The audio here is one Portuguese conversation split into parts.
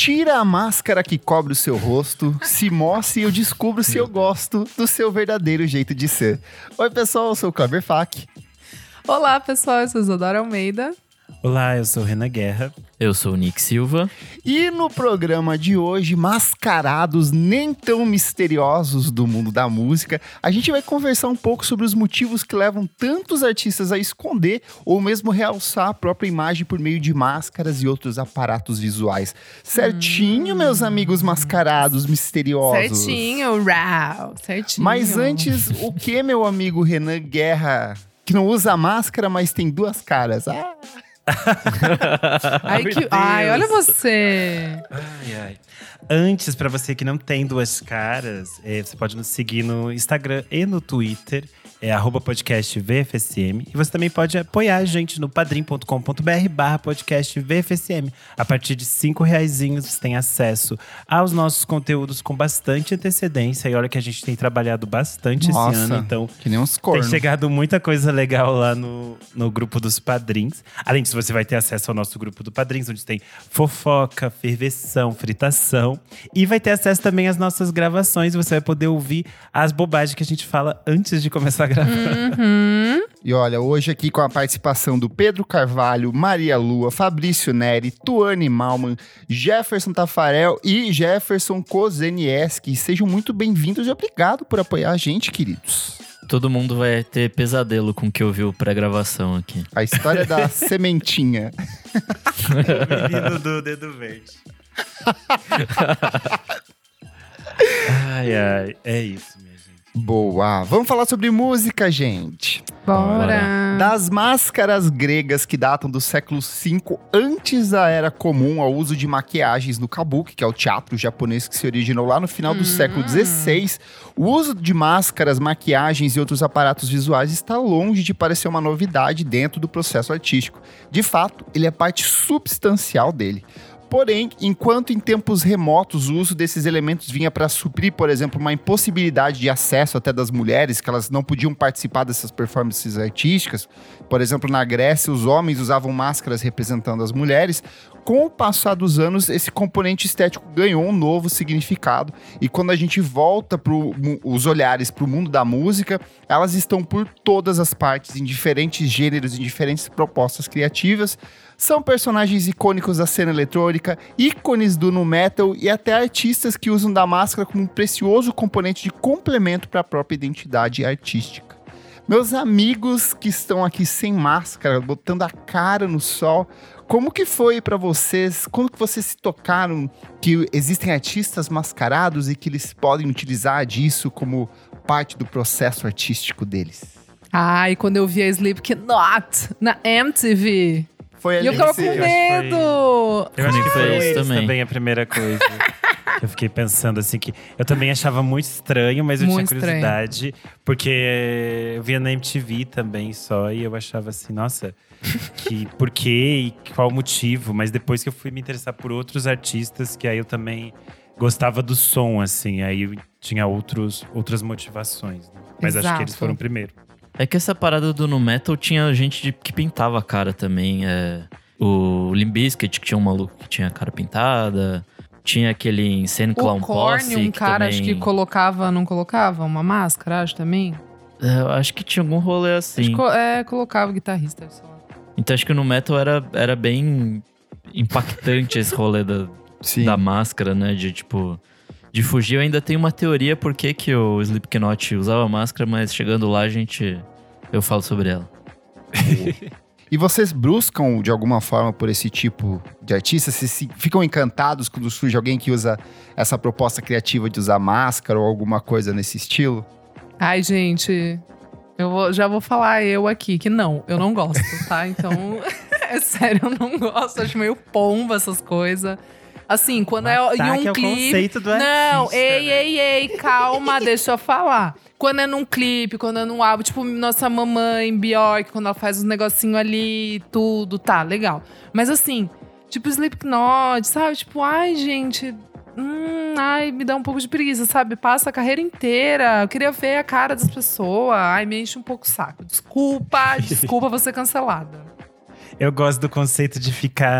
Tira a máscara que cobre o seu rosto, se mostre e eu descubro se eu gosto do seu verdadeiro jeito de ser. Oi, pessoal, eu sou o Kleber Fak. Olá, pessoal, eu sou Isadora Almeida. Olá, eu sou Renan Guerra. Eu sou o Nick Silva. E no programa de hoje, mascarados nem tão misteriosos do mundo da música, a gente vai conversar um pouco sobre os motivos que levam tantos artistas a esconder ou mesmo realçar a própria imagem por meio de máscaras e outros aparatos visuais. Certinho, hum. meus amigos mascarados misteriosos. Certinho, rau, certinho. Mas antes, o que, meu amigo Renan Guerra, que não usa máscara, mas tem duas caras? Ah! ai, que... ai, olha você. Ai, ai. Antes, para você que não tem duas caras, é, você pode nos seguir no Instagram e no Twitter é arroba podcast VFSM. E você também pode apoiar a gente no padrim.com.br barra podcast VFSM. A partir de cinco reaisinhos você tem acesso aos nossos conteúdos com bastante antecedência. E olha que a gente tem trabalhado bastante Nossa, esse ano, então que nem uns cornos. tem chegado muita coisa legal lá no, no grupo dos padrinhos. Além disso, você vai ter acesso ao nosso grupo do padrinhos, onde tem fofoca, ferveção, fritação. E vai ter acesso também às nossas gravações. Você vai poder ouvir as bobagens que a gente fala antes de começar a gravar. Uhum. E olha, hoje aqui com a participação do Pedro Carvalho, Maria Lua, Fabrício Neri, Tuane Malman, Jefferson Tafarel e Jefferson Kozenieski. Sejam muito bem-vindos e obrigado por apoiar a gente, queridos. Todo mundo vai ter pesadelo com o que ouviu pré-gravação aqui. A história da sementinha. o menino do dedo verde. ai, ai, é isso mesmo. Boa! Vamos falar sobre música, gente. Bora! Das máscaras gregas que datam do século V antes da era comum ao uso de maquiagens no kabuki, que é o teatro japonês que se originou lá no final do hum. século XVI, o uso de máscaras, maquiagens e outros aparatos visuais está longe de parecer uma novidade dentro do processo artístico. De fato, ele é parte substancial dele. Porém, enquanto em tempos remotos o uso desses elementos vinha para suprir, por exemplo, uma impossibilidade de acesso até das mulheres, que elas não podiam participar dessas performances artísticas, por exemplo, na Grécia os homens usavam máscaras representando as mulheres, com o passar dos anos, esse componente estético ganhou um novo significado. E quando a gente volta para os olhares para o mundo da música, elas estão por todas as partes, em diferentes gêneros, em diferentes propostas criativas. São personagens icônicos da cena eletrônica, ícones do nu metal e até artistas que usam da máscara como um precioso componente de complemento para a própria identidade artística. Meus amigos que estão aqui sem máscara, botando a cara no sol, como que foi para vocês? Como que vocês se tocaram que existem artistas mascarados e que eles podem utilizar disso como parte do processo artístico deles? Ai, quando eu vi a Slipknot na MTV, foi ali e eu ficava com medo! Eu acho que foi isso também. também a primeira coisa. eu fiquei pensando assim que eu também achava muito estranho, mas eu muito tinha curiosidade, estranho. porque eu via na MTV também só e eu achava assim, nossa, que por quê e qual o motivo, mas depois que eu fui me interessar por outros artistas, que aí eu também gostava do som assim, aí eu tinha outros outras motivações, né? mas Exato. acho que eles foram primeiro. É que essa parada do no metal tinha gente de, que pintava a cara também. É, o Limbiskit, que tinha um maluco que tinha a cara pintada. Tinha aquele Insane Clown Posse. um cara também... acho que colocava, não colocava uma máscara, acho também. É, eu acho que tinha algum rolê assim. Acho, é, colocava guitarrista. Então acho que no metal era, era bem impactante esse rolê da, da máscara, né? De tipo de fugir. Eu ainda tenho uma teoria por que, que o Slipknot usava máscara, mas chegando lá a gente. Eu falo sobre ela. e vocês buscam de alguma forma por esse tipo de artista? Vocês ficam encantados quando surge alguém que usa essa proposta criativa de usar máscara ou alguma coisa nesse estilo? Ai, gente, eu vou, já vou falar eu aqui que não, eu não gosto, tá? Então, é sério, eu não gosto, acho meio pomba essas coisas. Assim, quando é em um é clipe. conceito do Não, artista, ei, né? ei, ei, calma, deixa eu falar. Quando é num clipe, quando é num álbum, tipo, nossa mamãe, Bjork, quando ela faz uns negocinho ali, tudo, tá, legal. Mas assim, tipo Slipknot, sabe? Tipo, ai, gente, Hum, ai, me dá um pouco de preguiça, sabe? Passa a carreira inteira. Eu queria ver a cara das pessoas. Ai, me enche um pouco o saco. Desculpa, desculpa você cancelada. Eu gosto do conceito de ficar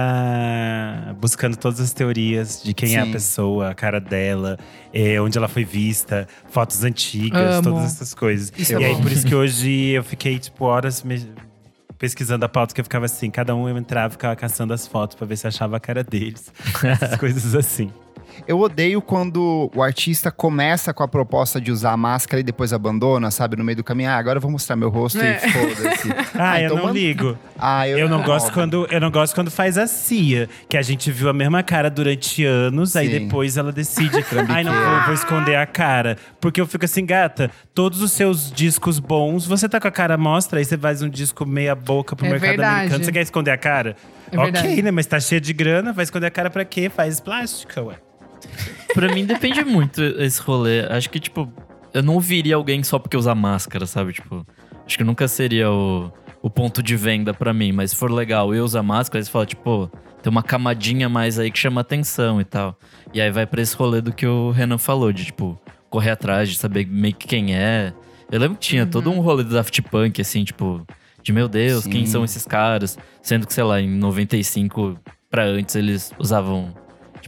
buscando todas as teorias de quem Sim. é a pessoa, a cara dela, é, onde ela foi vista, fotos antigas, Amo. todas essas coisas. Isso e é aí, bom. por isso que hoje eu fiquei, tipo, horas me pesquisando a pauta que eu ficava assim, cada um entrava e ficava caçando as fotos para ver se achava a cara deles. Essas coisas assim. Eu odeio quando o artista começa com a proposta de usar a máscara e depois abandona, sabe? No meio do caminho. Ah, agora eu vou mostrar meu rosto é. e foda-se. ah, ah, então eu não ligo. Ah, eu, eu não gosto quando Eu não gosto quando faz a Cia, que a gente viu a mesma cara durante anos, Sim. aí depois ela decide. Ai, não vou, vou esconder a cara. Porque eu fico assim, gata, todos os seus discos bons, você tá com a cara mostra, aí você faz um disco meia boca pro é mercado verdade. americano. Você quer esconder a cara? É ok, verdade. né? Mas tá cheia de grana, vai esconder a cara pra quê? Faz plástica, ué. Pra mim depende muito esse rolê. Acho que, tipo, eu não viria alguém só porque usa máscara, sabe? Tipo, acho que nunca seria o, o ponto de venda para mim. Mas se for legal eu usar máscara, você fala, tipo, tem uma camadinha mais aí que chama atenção e tal. E aí vai pra esse rolê do que o Renan falou, de, tipo, correr atrás, de saber meio que quem é. Eu lembro que tinha uhum. todo um rolê do Daft Punk, assim, tipo, de meu Deus, Sim. quem são esses caras? Sendo que, sei lá, em 95 pra antes eles usavam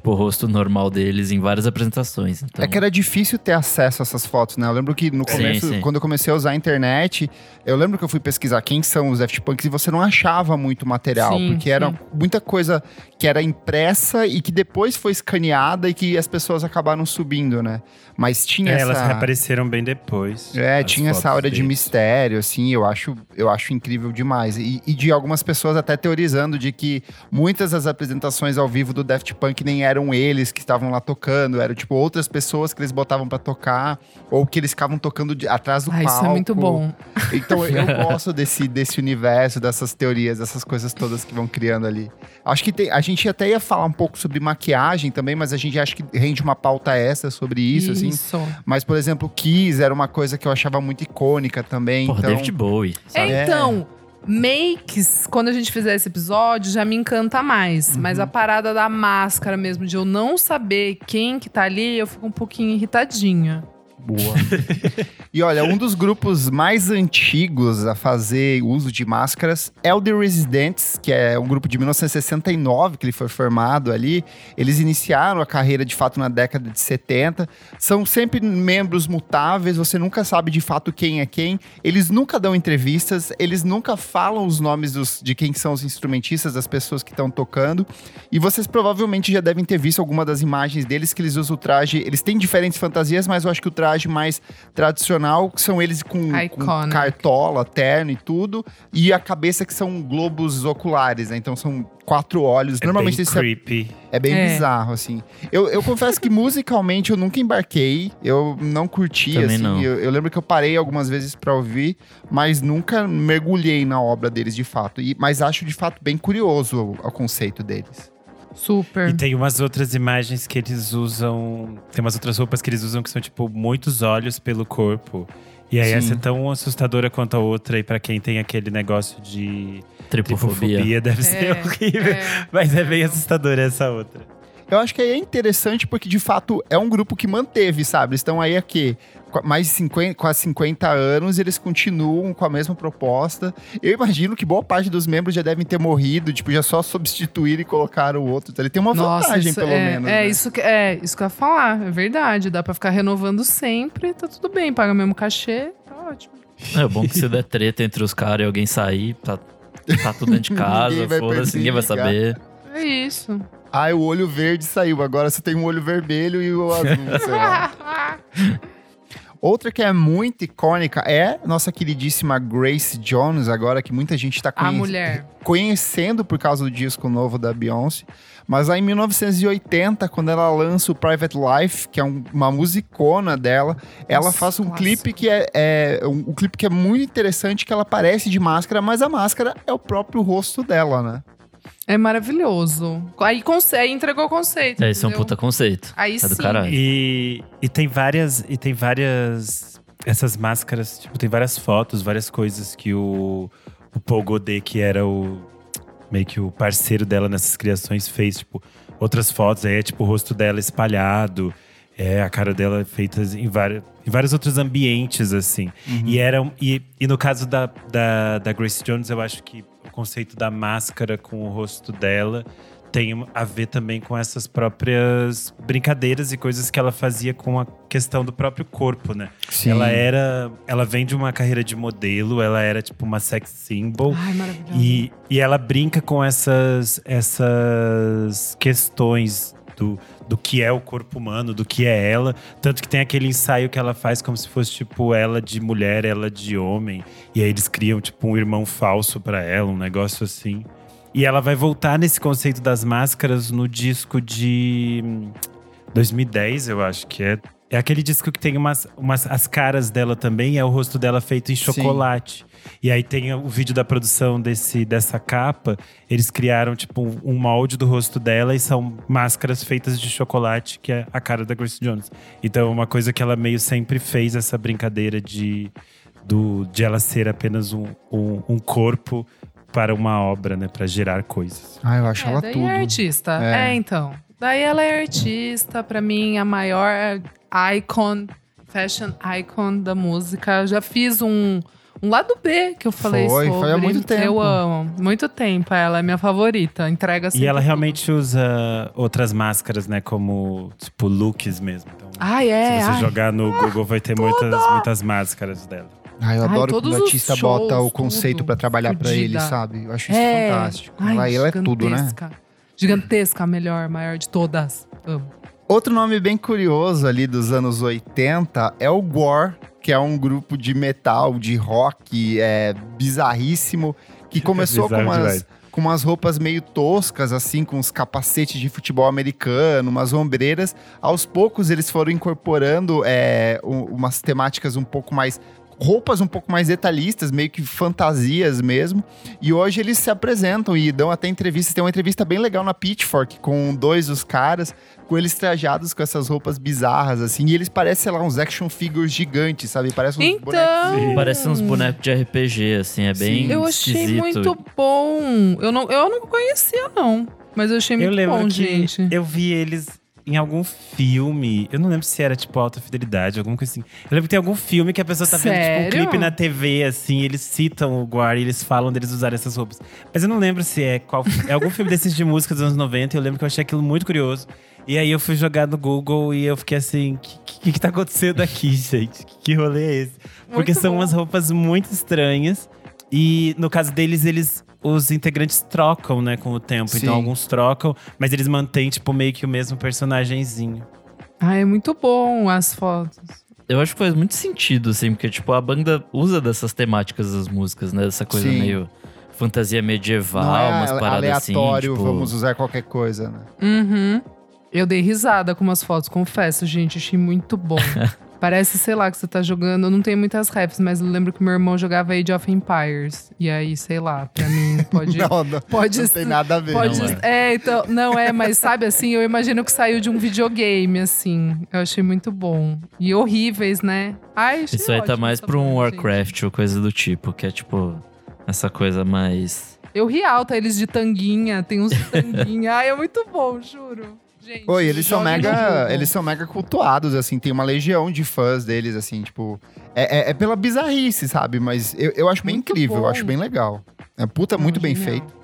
tipo, o rosto normal deles em várias apresentações. Então... É que era difícil ter acesso a essas fotos, né? Eu lembro que no começo, sim, sim. quando eu comecei a usar a internet, eu lembro que eu fui pesquisar quem são os Daft Punks e você não achava muito material, sim, porque era muita coisa que era impressa e que depois foi escaneada e que as pessoas acabaram subindo, né? Mas tinha é, essa... elas reapareceram bem depois. É, tinha essa aura deles. de mistério, assim, eu acho, eu acho incrível demais. E, e de algumas pessoas até teorizando de que muitas das apresentações ao vivo do Daft Punk nem eram eles que estavam lá tocando, eram tipo outras pessoas que eles botavam para tocar, ou que eles ficavam tocando de, atrás do ah, palco. Isso é muito bom. Então eu gosto desse, desse universo, dessas teorias, dessas coisas todas que vão criando ali. Acho que tem, a gente até ia falar um pouco sobre maquiagem também, mas a gente acha que rende uma pauta essa sobre isso, assim. isso. assim. Mas, por exemplo, Kiss era uma coisa que eu achava muito icônica também. Porra, então... David Bowie. Sabe? Então. É. Makes, quando a gente fizer esse episódio, já me encanta mais. Uhum. Mas a parada da máscara mesmo, de eu não saber quem que tá ali, eu fico um pouquinho irritadinha. Boa. e olha, um dos grupos mais antigos a fazer uso de máscaras é o The Residents, que é um grupo de 1969 que ele foi formado ali. Eles iniciaram a carreira de fato na década de 70. São sempre membros mutáveis, você nunca sabe de fato quem é quem. Eles nunca dão entrevistas, eles nunca falam os nomes dos, de quem são os instrumentistas, das pessoas que estão tocando. E vocês provavelmente já devem ter visto alguma das imagens deles que eles usam o traje. Eles têm diferentes fantasias, mas eu acho que o traje traje mais tradicional, que são eles com, com, cartola, terno e tudo, e a cabeça que são globos oculares, né? Então são quatro olhos. É Normalmente bem creepy. É, é bem é. bizarro, assim. Eu, eu confesso que musicalmente eu nunca embarquei, eu não curti, Também assim. Não. Eu, eu, lembro que eu parei algumas vezes para ouvir, mas nunca mergulhei na obra deles de fato. E, mas acho de fato bem curioso o, o conceito deles. Super. E tem umas outras imagens que eles usam. Tem umas outras roupas que eles usam que são, tipo, muitos olhos pelo corpo. E aí Sim. essa é tão assustadora quanto a outra. E para quem tem aquele negócio de tripofobia, tripofobia deve é, ser horrível. É. Mas é bem assustadora essa outra. Eu acho que aí é interessante porque, de fato, é um grupo que manteve, sabe? Eles estão aí aqui mais de 50, quase 50 anos, eles continuam com a mesma proposta. Eu imagino que boa parte dos membros já devem ter morrido, tipo, já só substituíram e colocaram o outro. Então, ele tem uma Nossa, vantagem, pelo é, menos. É, né? isso que, é isso que eu ia falar, é verdade. Dá pra ficar renovando sempre, tá tudo bem, paga o mesmo cachê, tá ótimo. É bom que se der treta entre os caras e alguém sair, tá, tá tudo dentro de casa, foda-se, ninguém vai saber. É isso. Ai, o olho verde saiu. Agora você tem um olho vermelho e o azul, lá. Outra que é muito icônica é nossa queridíssima Grace Jones, agora que muita gente está conhe conhecendo por causa do disco novo da Beyoncé. Mas aí em 1980, quando ela lança o Private Life, que é um, uma musicona dela, nossa, ela faz um clipe que é, é um, um clipe que é muito interessante, que ela aparece de máscara, mas a máscara é o próprio rosto dela, né? É maravilhoso. Aí, aí entregou o conceito. É, esse é um puta conceito. Aí é sim. do caralho. E, e tem várias. E tem várias. Essas máscaras, tipo, tem várias fotos, várias coisas que o, o Paul Godet, que era o. meio que o parceiro dela nessas criações, fez, tipo, outras fotos. Aí é tipo o rosto dela espalhado. É, a cara dela feita em, várias, em vários outros ambientes, assim. Uhum. E, era, e, e no caso da, da, da Grace Jones, eu acho que conceito da máscara com o rosto dela tem a ver também com essas próprias brincadeiras e coisas que ela fazia com a questão do próprio corpo, né? Sim. Ela era. Ela vem de uma carreira de modelo, ela era tipo uma sex symbol. Ai, e, e ela brinca com essas, essas questões do, do que é o corpo humano, do que é ela. Tanto que tem aquele ensaio que ela faz como se fosse, tipo, ela de mulher, ela de homem. E aí eles criam, tipo, um irmão falso para ela, um negócio assim. E ela vai voltar nesse conceito das máscaras no disco de 2010, eu acho que é. É aquele disco que tem umas, umas as caras dela também, é o rosto dela feito em chocolate. Sim. E aí tem o vídeo da produção desse, dessa capa. Eles criaram, tipo, um, um molde do rosto dela e são máscaras feitas de chocolate, que é a cara da Grace Jones. Então, é uma coisa que ela meio sempre fez essa brincadeira de, do, de ela ser apenas um, um, um corpo para uma obra, né? Para gerar coisas. Ah, eu acho é, ela daí tudo. É artista. É. é, então. Daí ela é artista, para mim, a maior icon, fashion icon da música. Já fiz um, um lado B que eu falei foi, sobre. Foi há muito tempo. Eu amo. Muito tempo. Ela é minha favorita. Entrega E ela realmente usa outras máscaras, né? Como, tipo, looks mesmo. Então, ah, é? Se você Ai. jogar no Google, vai ter muitas, muitas máscaras dela. Ah, eu adoro quando o artista shows, bota o conceito para trabalhar para ele, sabe? Eu acho isso é. fantástico. Ai, ela é tudo, né? Gigantesca, a melhor, maior de todas. Amo. Outro nome bem curioso ali dos anos 80 é o Gore, que é um grupo de metal, de rock é, bizarríssimo, que começou com umas, com umas roupas meio toscas, assim, com uns capacetes de futebol americano, umas ombreiras. Aos poucos eles foram incorporando é, umas temáticas um pouco mais roupas um pouco mais detalhistas, meio que fantasias mesmo. E hoje eles se apresentam e dão até entrevistas. Tem uma entrevista bem legal na Pitchfork com dois dos caras, com eles trajados com essas roupas bizarras, assim. E eles parecem, sei lá, uns action figures gigantes, sabe? Parecem uns então... bonecos. Parecem uns bonecos de RPG, assim. É bem Sim. Eu achei muito bom. Eu não, eu não conhecia, não. Mas eu achei muito eu bom, gente. Eu vi eles em algum filme. Eu não lembro se era, tipo, alta fidelidade, alguma coisa assim. Eu lembro que tem algum filme que a pessoa tá Sério? vendo, tipo, um clipe na TV, assim, eles citam o Guar e eles falam deles usarem essas roupas. Mas eu não lembro se é qual. É algum filme desses de música dos anos 90. Eu lembro que eu achei aquilo muito curioso. E aí eu fui jogar no Google e eu fiquei assim: o que, que, que tá acontecendo aqui, gente? Que, que rolê é esse? Porque muito são bom. umas roupas muito estranhas. E no caso deles, eles os integrantes trocam, né, com o tempo. Então, Sim. Então alguns trocam, mas eles mantêm, tipo, meio que o mesmo personagemzinho. Ah, é muito bom as fotos. Eu acho que faz muito sentido, assim, porque, tipo, a banda usa dessas temáticas das músicas, né? Dessa coisa Sim. meio fantasia medieval, Não é umas paradas assim. Aleatório, tipo... vamos usar qualquer coisa, né? Uhum. Eu dei risada com umas fotos, confesso, gente. Achei muito bom. Parece, sei lá, que você tá jogando. Eu não tenho muitas refs, mas eu lembro que meu irmão jogava Age of Empires. E aí, sei lá, pra mim pode. não, não, pode, não tem nada a ver, pode, não, é. é, então. Não é, mas sabe assim, eu imagino que saiu de um videogame, assim. Eu achei muito bom. E horríveis, né? Ai, Isso aí tá mais pra um Warcraft gente. ou coisa do tipo, que é tipo. Essa coisa mais. Eu ri alta eles de tanguinha, tem uns de tanguinha. Ai, é muito bom, juro. Gente, Oi, eles são mega, eles são mega cultuados, assim, tem uma legião de fãs deles, assim, tipo, é, é, é pela bizarrice, sabe? Mas eu, eu acho bem muito incrível, bom. eu acho bem legal. É puta, Não, muito genial. bem feito.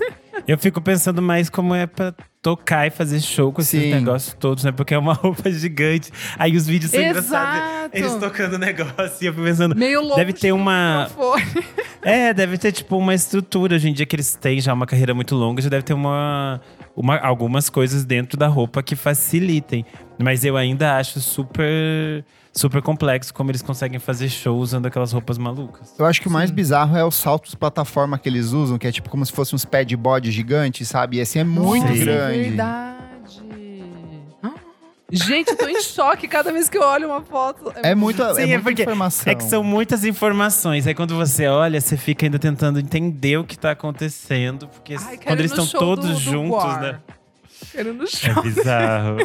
Eu fico pensando mais como é pra tocar e fazer show com esses Sim. negócios todos, né? Porque é uma roupa gigante. Aí os vídeos são Exato. engraçados. Eles tocando o negócio e eu fico pensando. Meio longe. Deve ter uma. É, deve ter, tipo, uma estrutura. Hoje em dia que eles têm já uma carreira muito longa, já deve ter uma, uma, algumas coisas dentro da roupa que facilitem. Mas eu ainda acho super super complexo como eles conseguem fazer show usando aquelas roupas malucas. Eu acho que Sim. o mais bizarro é os saltos plataforma que eles usam, que é tipo como se fosse uns pad body gigantes, sabe? E assim é muito Sim. grande. Verdade. Gente, eu tô em choque cada vez que eu olho uma foto. É, é muita, Sim, é, é muita informação. É que são muitas informações. Aí quando você olha, você fica ainda tentando entender o que tá acontecendo. Porque Ai, quando eles estão todos do, do juntos, War. né? Quero no show. É bizarro.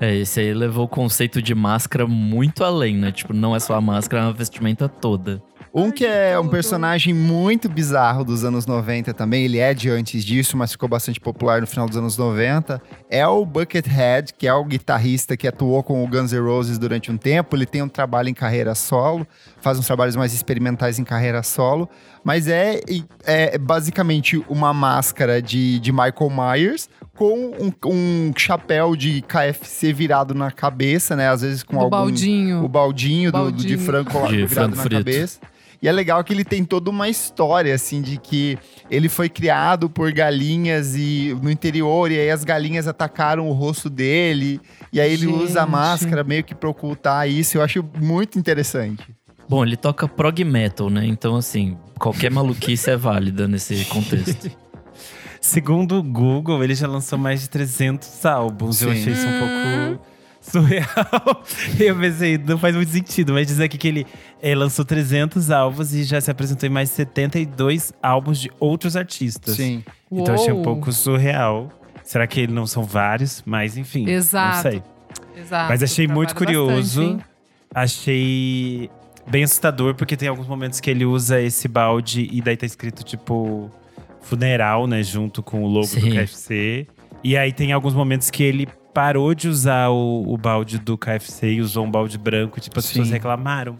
É, esse aí levou o conceito de máscara muito além, né? Tipo, não é só a máscara, é uma vestimenta toda. Um que é um personagem muito bizarro dos anos 90 também, ele é de antes disso, mas ficou bastante popular no final dos anos 90, é o Buckethead, que é o guitarrista que atuou com o Guns N' Roses durante um tempo. Ele tem um trabalho em carreira solo, faz uns trabalhos mais experimentais em carreira solo, mas é, é basicamente uma máscara de, de Michael Myers com um, um, chapéu de KFC virado na cabeça, né? Às vezes com do algum... Baldinho. O baldinho, baldinho. Do, de frango de virado frango na frito. cabeça. E é legal que ele tem toda uma história, assim, de que ele foi criado por galinhas e no interior, e aí as galinhas atacaram o rosto dele. E aí ele Gente. usa a máscara meio que pra ocultar isso. Eu acho muito interessante. Bom, ele toca prog metal, né? Então, assim, qualquer maluquice é válida nesse contexto. Segundo o Google, ele já lançou mais de 300 álbuns. Sim. Eu achei isso um pouco surreal. eu pensei, não faz muito sentido, mas diz aqui que ele é, lançou 300 álbuns e já se apresentou em mais de 72 álbuns de outros artistas. Sim. Então Uou. achei um pouco surreal. Será que não são vários? Mas enfim, Exato. não sei. Exato. Mas achei muito curioso. Bastante, achei bem assustador, porque tem alguns momentos que ele usa esse balde e daí tá escrito, tipo, funeral, né? Junto com o logo Sim. do KFC. E aí tem alguns momentos que ele parou de usar o, o balde do KFC e usou um balde branco. Tipo, as Sim. pessoas reclamaram.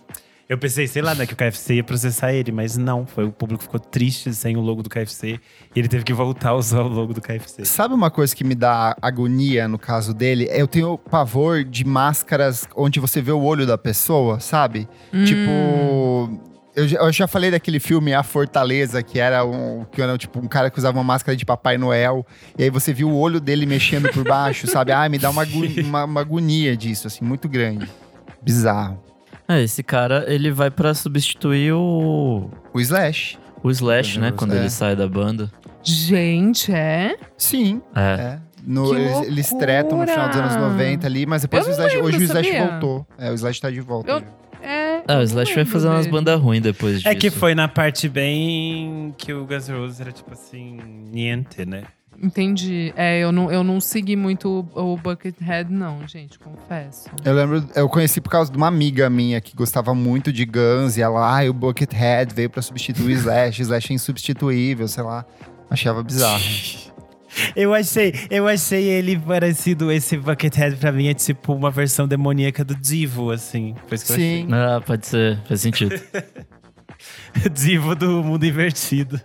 Eu pensei, sei lá, né, que o KFC ia processar ele, mas não. Foi o público ficou triste sem o logo do KFC e ele teve que voltar a usar o logo do KFC. Sabe uma coisa que me dá agonia no caso dele? Eu tenho pavor de máscaras onde você vê o olho da pessoa, sabe? Hum. Tipo, eu, eu, já falei daquele filme A Fortaleza, que era um, que era, tipo, um cara que usava uma máscara de Papai Noel. E aí você viu o olho dele mexendo por baixo, sabe? Ah, me dá uma, uma, uma agonia disso, assim, muito grande. Bizarro. É, esse cara, ele vai para substituir o... O Slash. O Slash, né? Quando é. ele sai da banda. Gente, é? Sim. É. é. No, eles, eles, tretam no final dos anos 90 ali, mas depois o Slash, lembro, hoje o Slash sabia? voltou. É, o Slash tá de volta. Eu, ah, o Slash vai fazer umas bandas ruins depois disso. É que foi na parte bem que o Guns N' Roses era tipo assim, niente, né? Entendi. É, eu não, eu não segui muito o, o Buckethead, não, gente, confesso. Eu lembro, eu conheci por causa de uma amiga minha que gostava muito de Guns e ela, ah, o Buckethead veio pra substituir o Slash, Slash é insubstituível, sei lá. Achava bizarro. Eu achei, eu achei ele parecido, esse Buckethead pra mim é tipo uma versão demoníaca do Divo, assim. Sim. Ah, pode ser, faz sentido. Divo do mundo invertido.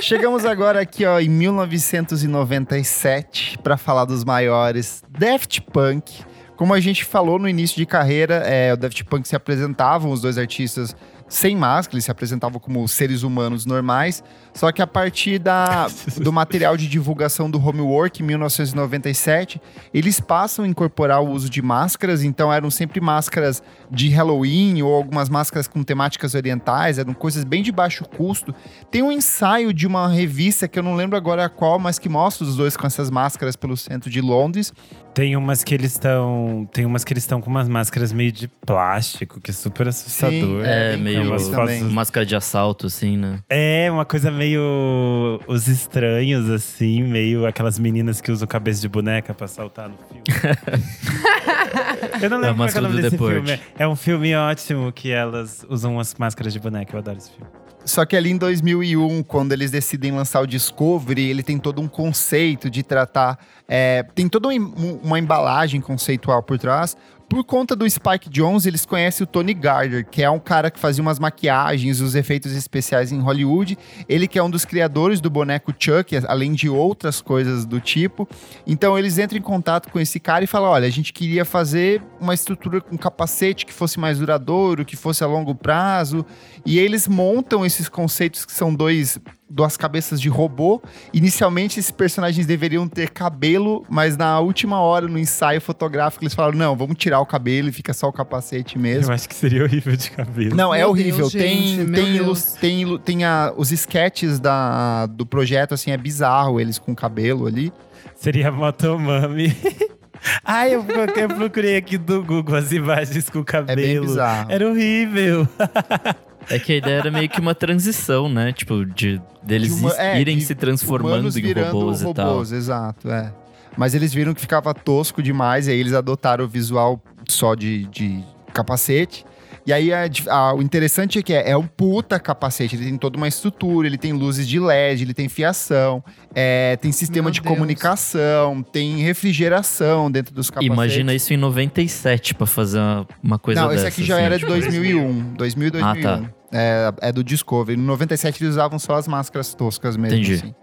Chegamos agora aqui, ó, em 1997 para falar dos maiores Daft Punk. Como a gente falou no início de carreira, é, o Daft Punk se apresentavam os dois artistas sem máscara, eles se apresentavam como seres humanos normais. Só que a partir da, do material de divulgação do Homework em 1997, eles passam a incorporar o uso de máscaras. Então eram sempre máscaras de Halloween ou algumas máscaras com temáticas orientais, eram coisas bem de baixo custo. Tem um ensaio de uma revista que eu não lembro agora qual, mas que mostra os dois com essas máscaras pelo centro de Londres. Tem umas que eles estão. Tem umas que eles estão com umas máscaras meio de plástico, que é super assustador. Sim, é, é meio fotos... máscara de assalto, assim, né? É, uma coisa meio. Os estranhos, assim, meio aquelas meninas que usam cabeça de boneca pra saltar no filme. Eu não lembro é, qual é o nome desse filme. É um filme ótimo que elas usam umas máscaras de boneca. Eu adoro esse filme. Só que ali em 2001, quando eles decidem lançar o Discovery, ele tem todo um conceito de tratar. É, tem toda uma embalagem conceitual por trás, por conta do Spike Jones, eles conhecem o Tony Gardner, que é um cara que fazia umas maquiagens, os efeitos especiais em Hollywood. Ele que é um dos criadores do boneco Chuck, além de outras coisas do tipo. Então eles entram em contato com esse cara e falam: olha, a gente queria fazer uma estrutura com capacete que fosse mais duradouro, que fosse a longo prazo. E eles montam esses conceitos que são dois duas cabeças de robô. Inicialmente, esses personagens deveriam ter cabelo, mas na última hora, no ensaio fotográfico, eles falaram: não, vamos tirar o cabelo e fica só o capacete mesmo. Eu acho que seria horrível de cabelo. Não, é meu é horrível. Deus, tem, gente, tem, tem, tem a, os sketches da, do projeto, assim, é bizarro eles com cabelo ali. Seria Motomami. Ai, eu, eu procurei aqui do Google as imagens com cabelo. É bem bizarro. Era horrível. É que a ideia era meio que uma transição, né? Tipo, de deles de uma, é, irem de se transformando em robôs, robôs e tal. Exato, é. Mas eles viram que ficava tosco demais, e aí eles adotaram o visual só de, de capacete. E aí, a, a, o interessante é que é, é, um puta capacete. Ele tem toda uma estrutura, ele tem luzes de LED, ele tem fiação, é, tem sistema Meu de Deus. comunicação, tem refrigeração dentro dos capacetes. Imagina isso em 97 para fazer uma coisa Não, dessa. Não, esse aqui já assim, era de 2001. 2000 e 2001. Ah, tá. É, é, do Discovery. No 97 eles usavam só as máscaras toscas mesmo. Entendi. Assim.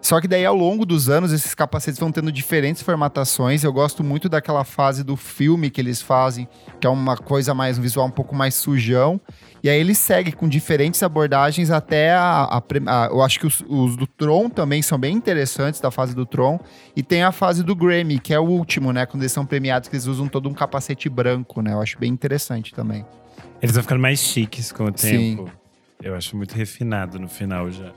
Só que daí, ao longo dos anos, esses capacetes vão tendo diferentes formatações. Eu gosto muito daquela fase do filme que eles fazem, que é uma coisa mais, um visual um pouco mais sujão. E aí ele segue com diferentes abordagens até a. a, a eu acho que os, os, do Tron também são bem interessantes, da fase do Tron. E tem a fase do Grammy, que é o último, né? Quando eles são premiados, que eles usam todo um capacete branco, né? Eu acho bem interessante também. Eles vão ficando mais chiques com o tempo. Sim. Eu acho muito refinado no final já.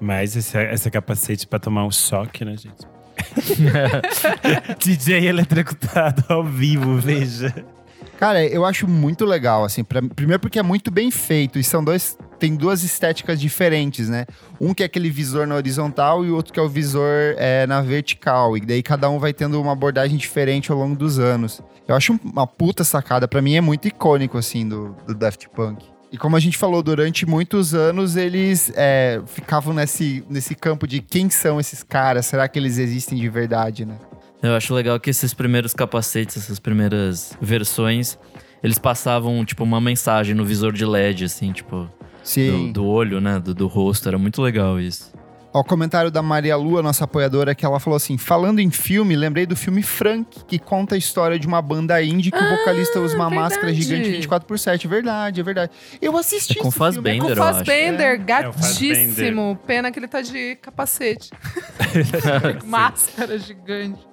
Mas esse, esse capacete pra tomar um choque, né, gente? DJ eletrocutado ao vivo, veja. Cara, eu acho muito legal, assim. Pra, primeiro porque é muito bem feito. E são dois. Tem duas estéticas diferentes, né? Um que é aquele visor na horizontal e o outro que é o visor é, na vertical. E daí cada um vai tendo uma abordagem diferente ao longo dos anos. Eu acho uma puta sacada. para mim é muito icônico, assim, do, do Daft Punk. E como a gente falou, durante muitos anos eles é, ficavam nesse, nesse campo de quem são esses caras? Será que eles existem de verdade, né? Eu acho legal que esses primeiros capacetes, essas primeiras versões, eles passavam, tipo, uma mensagem no visor de LED, assim, tipo. Sim. Do, do olho, né? Do, do rosto. Era muito legal isso. Ó, o comentário da Maria Lua, nossa apoiadora, que ela falou assim: falando em filme, lembrei do filme Frank, que conta a história de uma banda indie que ah, o vocalista usa uma verdade. máscara gigante 24 por 7. Verdade, é verdade. Eu assisti é com Fassbender. É com Fassbender, é. gatíssimo. É Pena que ele tá de capacete. máscara gigante.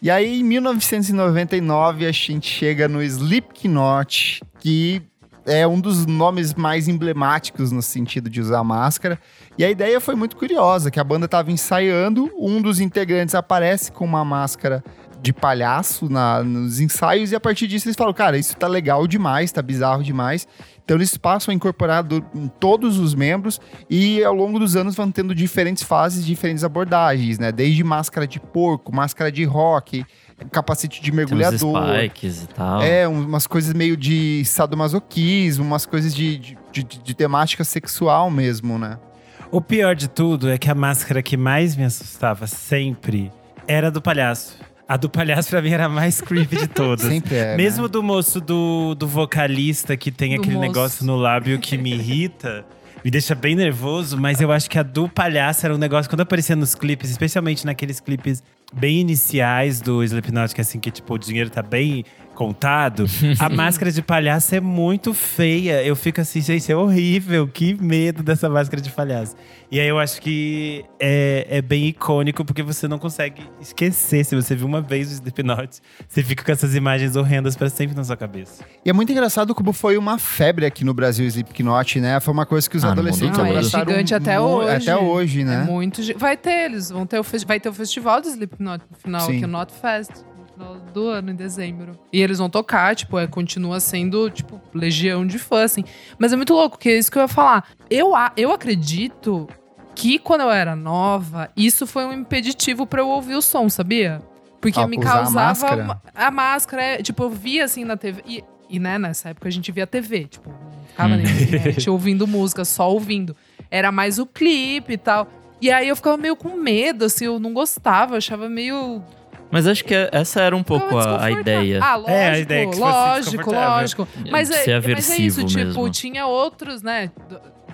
E aí, em 1999, a gente chega no Slipknot, que é um dos nomes mais emblemáticos no sentido de usar máscara. E a ideia foi muito curiosa, que a banda estava ensaiando, um dos integrantes aparece com uma máscara de palhaço na, nos ensaios, e a partir disso eles falam, cara, isso tá legal demais, tá bizarro demais. Então eles passam a incorporar do, todos os membros e ao longo dos anos vão tendo diferentes fases, diferentes abordagens, né? Desde máscara de porco, máscara de rock, capacete de mergulhador. spikes e tal. É, umas coisas meio de sadomasoquismo, umas coisas de, de, de, de temática sexual mesmo, né? O pior de tudo é que a máscara que mais me assustava sempre era do palhaço. A do palhaço pra mim era a mais creepy de todas. Sempre é. Mesmo né? do moço do, do vocalista que tem do aquele moço. negócio no lábio que me irrita. me deixa bem nervoso, mas eu acho que a do palhaço era um negócio quando aparecia nos clipes, especialmente naqueles clipes bem iniciais do Slipknot, que é assim que tipo o dinheiro tá bem contado, a máscara de palhaço é muito feia. Eu fico assim, gente, é horrível. Que medo dessa máscara de palhaço. E aí eu acho que é, é bem icônico, porque você não consegue esquecer. Se você viu uma vez o Slipknot, você fica com essas imagens horrendas para sempre na sua cabeça. E é muito engraçado como foi uma febre aqui no Brasil o Slipknot, né? Foi uma coisa que os ah, adolescentes não, é gigante até hoje. Até hoje, né? É muito Vai ter, eles vão ter o, vai ter o festival do Slipknot no final, Sim. que é o Not Fest final do ano, em dezembro. E eles vão tocar, tipo, é, continua sendo, tipo, legião de fã, assim. Mas é muito louco, que é isso que eu ia falar. Eu, eu acredito que quando eu era nova, isso foi um impeditivo para eu ouvir o som, sabia? Porque ah, me causava. A máscara, a máscara é, tipo, eu via assim na TV. E, e né, nessa época a gente via TV, tipo, não ficava nem hum. ouvindo música, só ouvindo. Era mais o clipe e tal. E aí eu ficava meio com medo, assim, eu não gostava, achava meio mas acho que essa era um pouco a, a, ideia. Ah, lógico, é, a ideia que lógico, lógico. Mas é, Ser mas é isso, tipo, mesmo. tinha outros, né,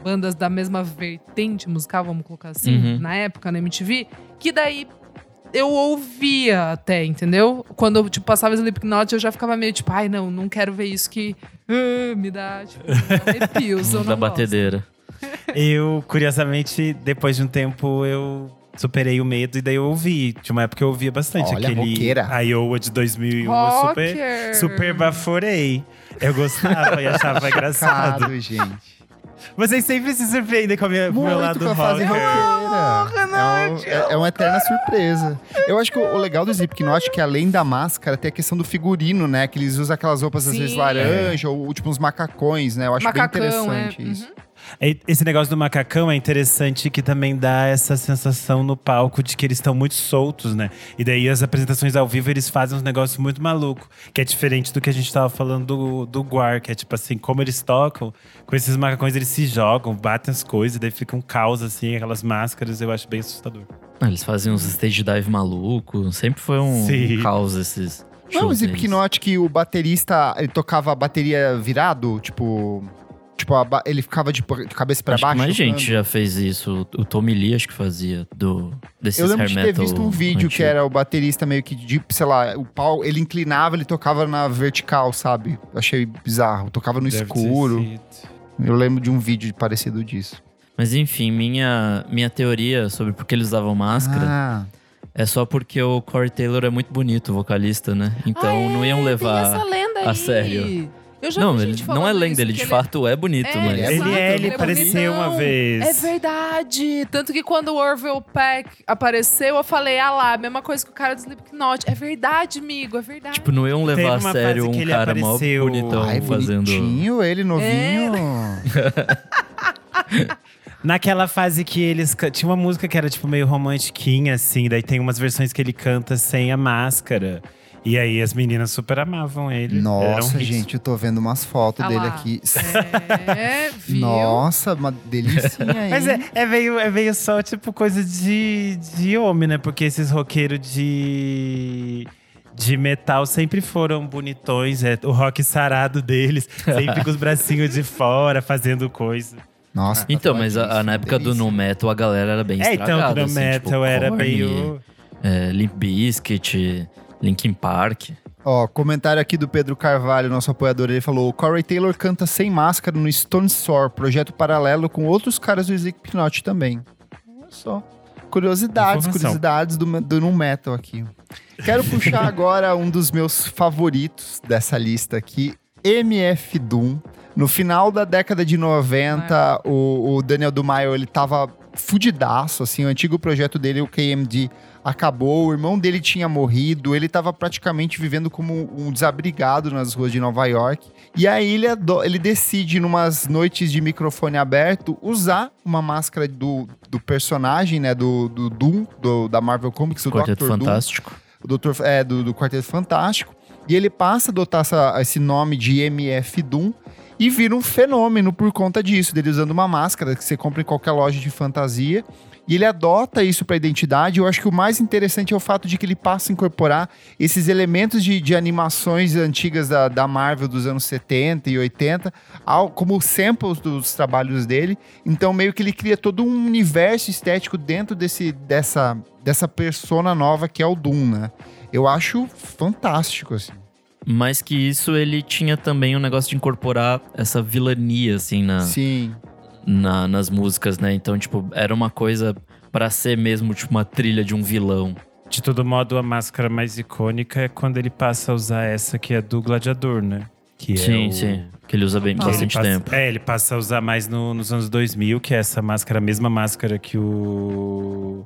bandas da mesma vertente musical, vamos colocar assim, uhum. na época, na MTV, que daí eu ouvia até, entendeu? Quando eu, tipo, passava Slipknot, eu já ficava meio tipo, ai, não, não quero ver isso que uh, me dá, tipo, arrepios, Da batedeira. Eu, curiosamente, depois de um tempo, eu superei o medo e daí eu ouvi. Tinha uma época que eu ouvia bastante Olha, aquele roqueira. Iowa de 2001. Eu super, super baforei. Eu gostava e achava engraçado. Chocado, gente. Vocês sempre se surpreendem com o meu, meu lado com a fase roqueira. É, um, é, é, uma eterna surpresa. Eu acho que o, o legal do Slipknot é que além da máscara, tem a questão do figurino, né? Que eles usam aquelas roupas Sim. às vezes laranja ou tipo uns macacões, né? Eu acho Macacão, bem interessante é. isso. Uhum. Esse negócio do macacão é interessante que também dá essa sensação no palco de que eles estão muito soltos, né? E daí as apresentações ao vivo eles fazem uns negócios muito maluco, que é diferente do que a gente tava falando do, do Guar, que é tipo assim, como eles tocam, com esses macacões eles se jogam, batem as coisas, e daí fica um caos assim, aquelas máscaras, eu acho bem assustador. Ah, eles fazem uns stage dive maluco, sempre foi um Sim. caos esses. Não, o Slipknot que o baterista, ele tocava a bateria virado, tipo, Tipo, ele ficava de cabeça para baixo. mais gente já fez isso. O Tommy Lee acho que fazia do desses Eu lembro de ter visto um vídeo antigo. que era o baterista meio que de, sei lá, o pau, ele inclinava, ele tocava na vertical, sabe? Achei bizarro. Tocava no Deve escuro. Eu lembro de um vídeo parecido disso. Mas enfim, minha minha teoria sobre por que eles usavam máscara ah. É só porque o Corey Taylor é muito bonito, o vocalista, né? Então ah, é, não iam levar a sério. Eu já não, ele não é lenda, ele de ele... fato é bonito, é, mas. Ele é, ele, apareceu uma vez. É verdade. Tanto que quando o Orville Peck apareceu, eu falei, ah lá, mesma coisa que o cara do Slipknot. É verdade, amigo, é verdade. Tipo, não iam levar a sério um cara mó bonitão Ai, fazendo. Bonitinho, ele novinho. É. Naquela fase que eles. Tinha uma música que era tipo meio romantiquinha, assim, daí tem umas versões que ele canta sem a máscara. E aí as meninas super amavam ele. Nossa, gente, eu tô vendo umas fotos ah dele lá. aqui. É, viu? Nossa, uma delicinha aí. Mas é, é, meio, é meio só, tipo, coisa de, de homem, né? Porque esses roqueiros de de metal sempre foram bonitões, é o rock sarado deles, sempre com os bracinhos de fora, fazendo coisa. Nossa. Tá então, mas a, na época delícia. do no metal a galera era bem estragada. É, então, no assim, metal tipo, era meio é, Limp Bizkit, Linkin Park. Ó, comentário aqui do Pedro Carvalho, nosso apoiador, ele falou: Corey Taylor canta sem máscara no Stone Sour, projeto paralelo com outros caras do Slipknot também. Olha só. Curiosidades, Informação. curiosidades do, do no metal aqui. Quero puxar agora um dos meus favoritos dessa lista aqui, MF Doom. No final da década de 90, é. o, o, Daniel Dumaio, ele tava fudidaço, assim, o antigo projeto dele, o KMD, acabou, o irmão dele tinha morrido, ele estava praticamente vivendo como um desabrigado nas ruas de Nova York. E aí ele, ele decide, numas noites de microfone aberto, usar uma máscara do, do personagem, né, do, do Doom, do, da Marvel Comics, o Quarteto Dr. Fantástico. Doom, o Dr. É, do, do Quarteto Fantástico. E ele passa a adotar essa, esse nome de MF Doom e vira um fenômeno por conta disso, dele usando uma máscara que você compra em qualquer loja de fantasia. E ele adota isso para a identidade. Eu acho que o mais interessante é o fato de que ele passa a incorporar esses elementos de, de animações antigas da, da Marvel dos anos 70 e 80, ao, como samples dos trabalhos dele. Então, meio que ele cria todo um universo estético dentro desse, dessa, dessa persona nova que é o Doom, né? Eu acho fantástico, assim. Mas que isso ele tinha também um negócio de incorporar essa vilania, assim, na. Sim na, nas músicas, né? Então, tipo, era uma coisa para ser mesmo, tipo, uma trilha de um vilão. De todo modo, a máscara mais icônica é quando ele passa a usar essa que é do gladiador, né? Que sim, é o... sim. Que ele usa bem que bastante passa, tempo. É, ele passa a usar mais no, nos anos 2000, que é essa máscara, a mesma máscara que o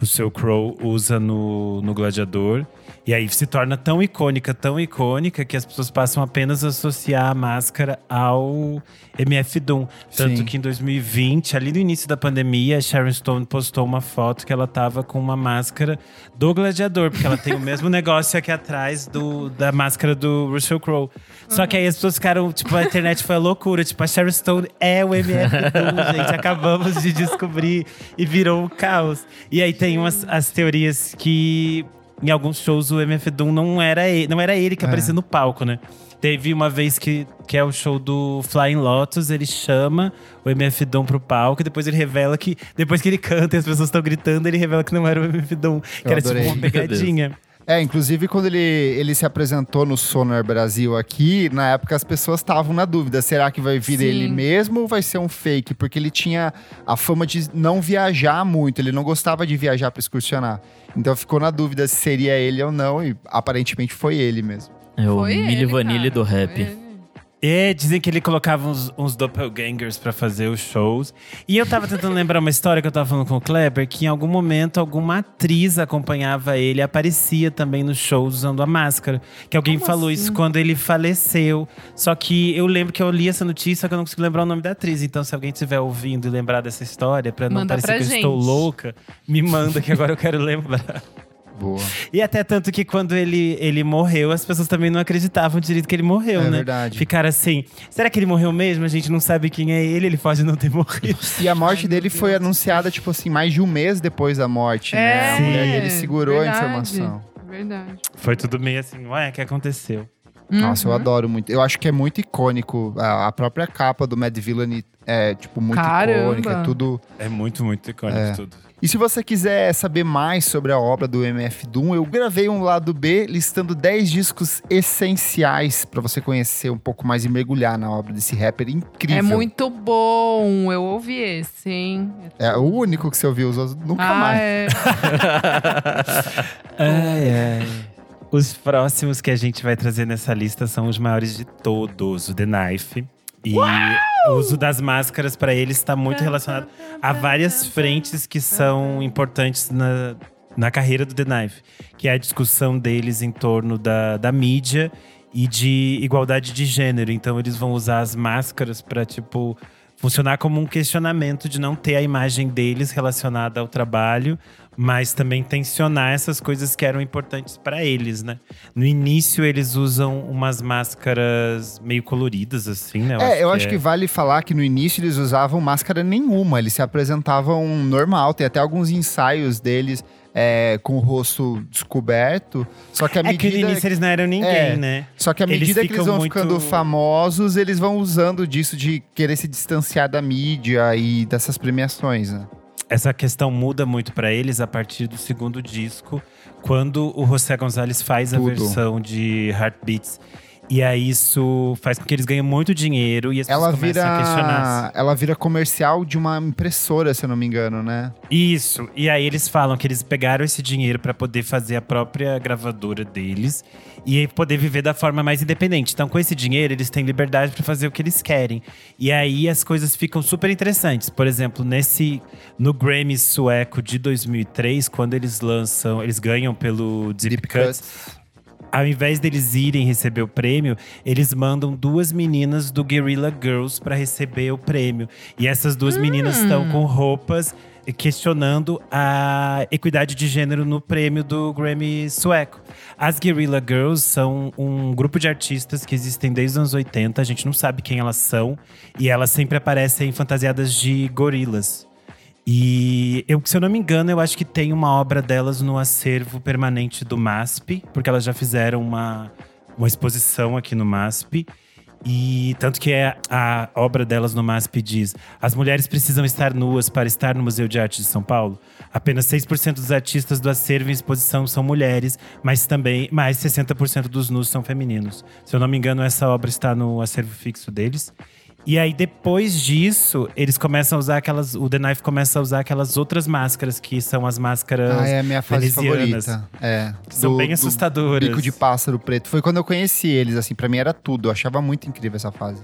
o seu Crow usa no, no Gladiador. E aí se torna tão icônica, tão icônica, que as pessoas passam apenas a associar a máscara ao MF Doom. Tanto Sim. que em 2020, ali no início da pandemia, a Sharon Stone postou uma foto que ela tava com uma máscara do Gladiador, porque ela tem o mesmo negócio aqui atrás do, da máscara do Russell Crowe. Só que aí as pessoas ficaram, tipo, a internet foi a loucura. Tipo, a Sharon Stone é o MF Doom, gente. Acabamos de descobrir e virou um caos. E aí tem umas as teorias que em alguns shows o MF Doom não era ele, não era ele que é. aparecia no palco, né? Teve uma vez que, que é o show do Flying Lotus, ele chama o MF Doom pro palco e depois ele revela que, depois que ele canta e as pessoas estão gritando, ele revela que não era o MF Doom, que Eu era adorei. tipo uma pegadinha. É, inclusive quando ele, ele se apresentou no Sonar Brasil aqui, na época as pessoas estavam na dúvida: será que vai vir Sim. ele mesmo ou vai ser um fake? Porque ele tinha a fama de não viajar muito, ele não gostava de viajar para excursionar. Então ficou na dúvida se seria ele ou não, e aparentemente foi ele mesmo. É o Milli Vanilli do rap. É, dizem que ele colocava uns, uns doppelgangers pra fazer os shows. E eu tava tentando lembrar uma história que eu tava falando com o Kleber, que em algum momento alguma atriz acompanhava ele, aparecia também nos shows usando a máscara. Que alguém Como falou assim? isso quando ele faleceu. Só que eu lembro que eu li essa notícia, só que eu não consigo lembrar o nome da atriz. Então, se alguém estiver ouvindo e lembrar dessa história, pra não manda parecer que gente. eu estou louca, me manda que agora eu quero lembrar. Boa. E até tanto que quando ele, ele morreu, as pessoas também não acreditavam direito que ele morreu, é né? verdade. Ficaram assim, será que ele morreu mesmo? A gente não sabe quem é ele, ele pode não ter morrido. E a morte Ai, dele foi anunciada, tipo assim, mais de um mês depois da morte, né? é, né? E aí ele segurou verdade. a informação. Verdade. Foi tudo meio assim, ué, o que aconteceu? Nossa, uhum. eu adoro muito. Eu acho que é muito icônico. A, a própria capa do Mad Villain é, tipo, muito Caramba. icônica. É tudo. É muito, muito icônico é. tudo. E se você quiser saber mais sobre a obra do MF Doom, eu gravei um lado B listando 10 discos essenciais para você conhecer um pouco mais e mergulhar na obra desse rapper incrível. É muito bom, eu ouvi esse, hein? É o único que você ouviu, os outros nunca ah, mais. É. ai, ai. Os próximos que a gente vai trazer nessa lista são os maiores de todos: o The Knife. E Uau! o uso das máscaras para eles está muito relacionado a várias frentes que são importantes na, na carreira do The Knife, que é a discussão deles em torno da, da mídia e de igualdade de gênero. Então eles vão usar as máscaras para tipo funcionar como um questionamento de não ter a imagem deles relacionada ao trabalho, mas também tensionar essas coisas que eram importantes para eles, né? No início eles usam umas máscaras meio coloridas assim, né? Eu é, acho eu que acho é... que vale falar que no início eles usavam máscara nenhuma, eles se apresentavam normal, tem até alguns ensaios deles é, com o rosto descoberto. Só que a medida. É que no início eles não eram ninguém, é, né? Só que à medida que eles vão muito... ficando famosos, eles vão usando disso de querer se distanciar da mídia e dessas premiações, né? Essa questão muda muito para eles a partir do segundo disco, quando o José Gonzalez faz Tudo. a versão de Heartbeats. E aí isso faz com que eles ganhem muito dinheiro e as ela pessoas vira, a questionar. Ela vira comercial de uma impressora, se eu não me engano, né? Isso. E aí eles falam que eles pegaram esse dinheiro para poder fazer a própria gravadora deles e poder viver da forma mais independente. Então, com esse dinheiro, eles têm liberdade para fazer o que eles querem. E aí as coisas ficam super interessantes. Por exemplo, nesse no Grammy sueco de 2003, quando eles lançam, eles ganham pelo Deep, Deep ao invés deles irem receber o prêmio, eles mandam duas meninas do Guerrilla Girls para receber o prêmio. E essas duas hum. meninas estão com roupas questionando a equidade de gênero no prêmio do Grammy sueco. As Guerrilla Girls são um grupo de artistas que existem desde os anos 80, a gente não sabe quem elas são, e elas sempre aparecem fantasiadas de gorilas. E eu, se eu não me engano, eu acho que tem uma obra delas no acervo permanente do MASP, porque elas já fizeram uma, uma exposição aqui no MASP. E tanto que é a obra delas no MASP diz: as mulheres precisam estar nuas para estar no Museu de Arte de São Paulo. Apenas 6% dos artistas do acervo em exposição são mulheres, mas também mais 60% dos nus são femininos. Se eu não me engano, essa obra está no acervo fixo deles. E aí, depois disso, eles começam a usar aquelas. O The Knife começa a usar aquelas outras máscaras, que são as máscaras. Ah, é a minha fase favorita. É. São do, bem assustadoras. Bico de pássaro preto. Foi quando eu conheci eles, assim, para mim era tudo. Eu achava muito incrível essa fase.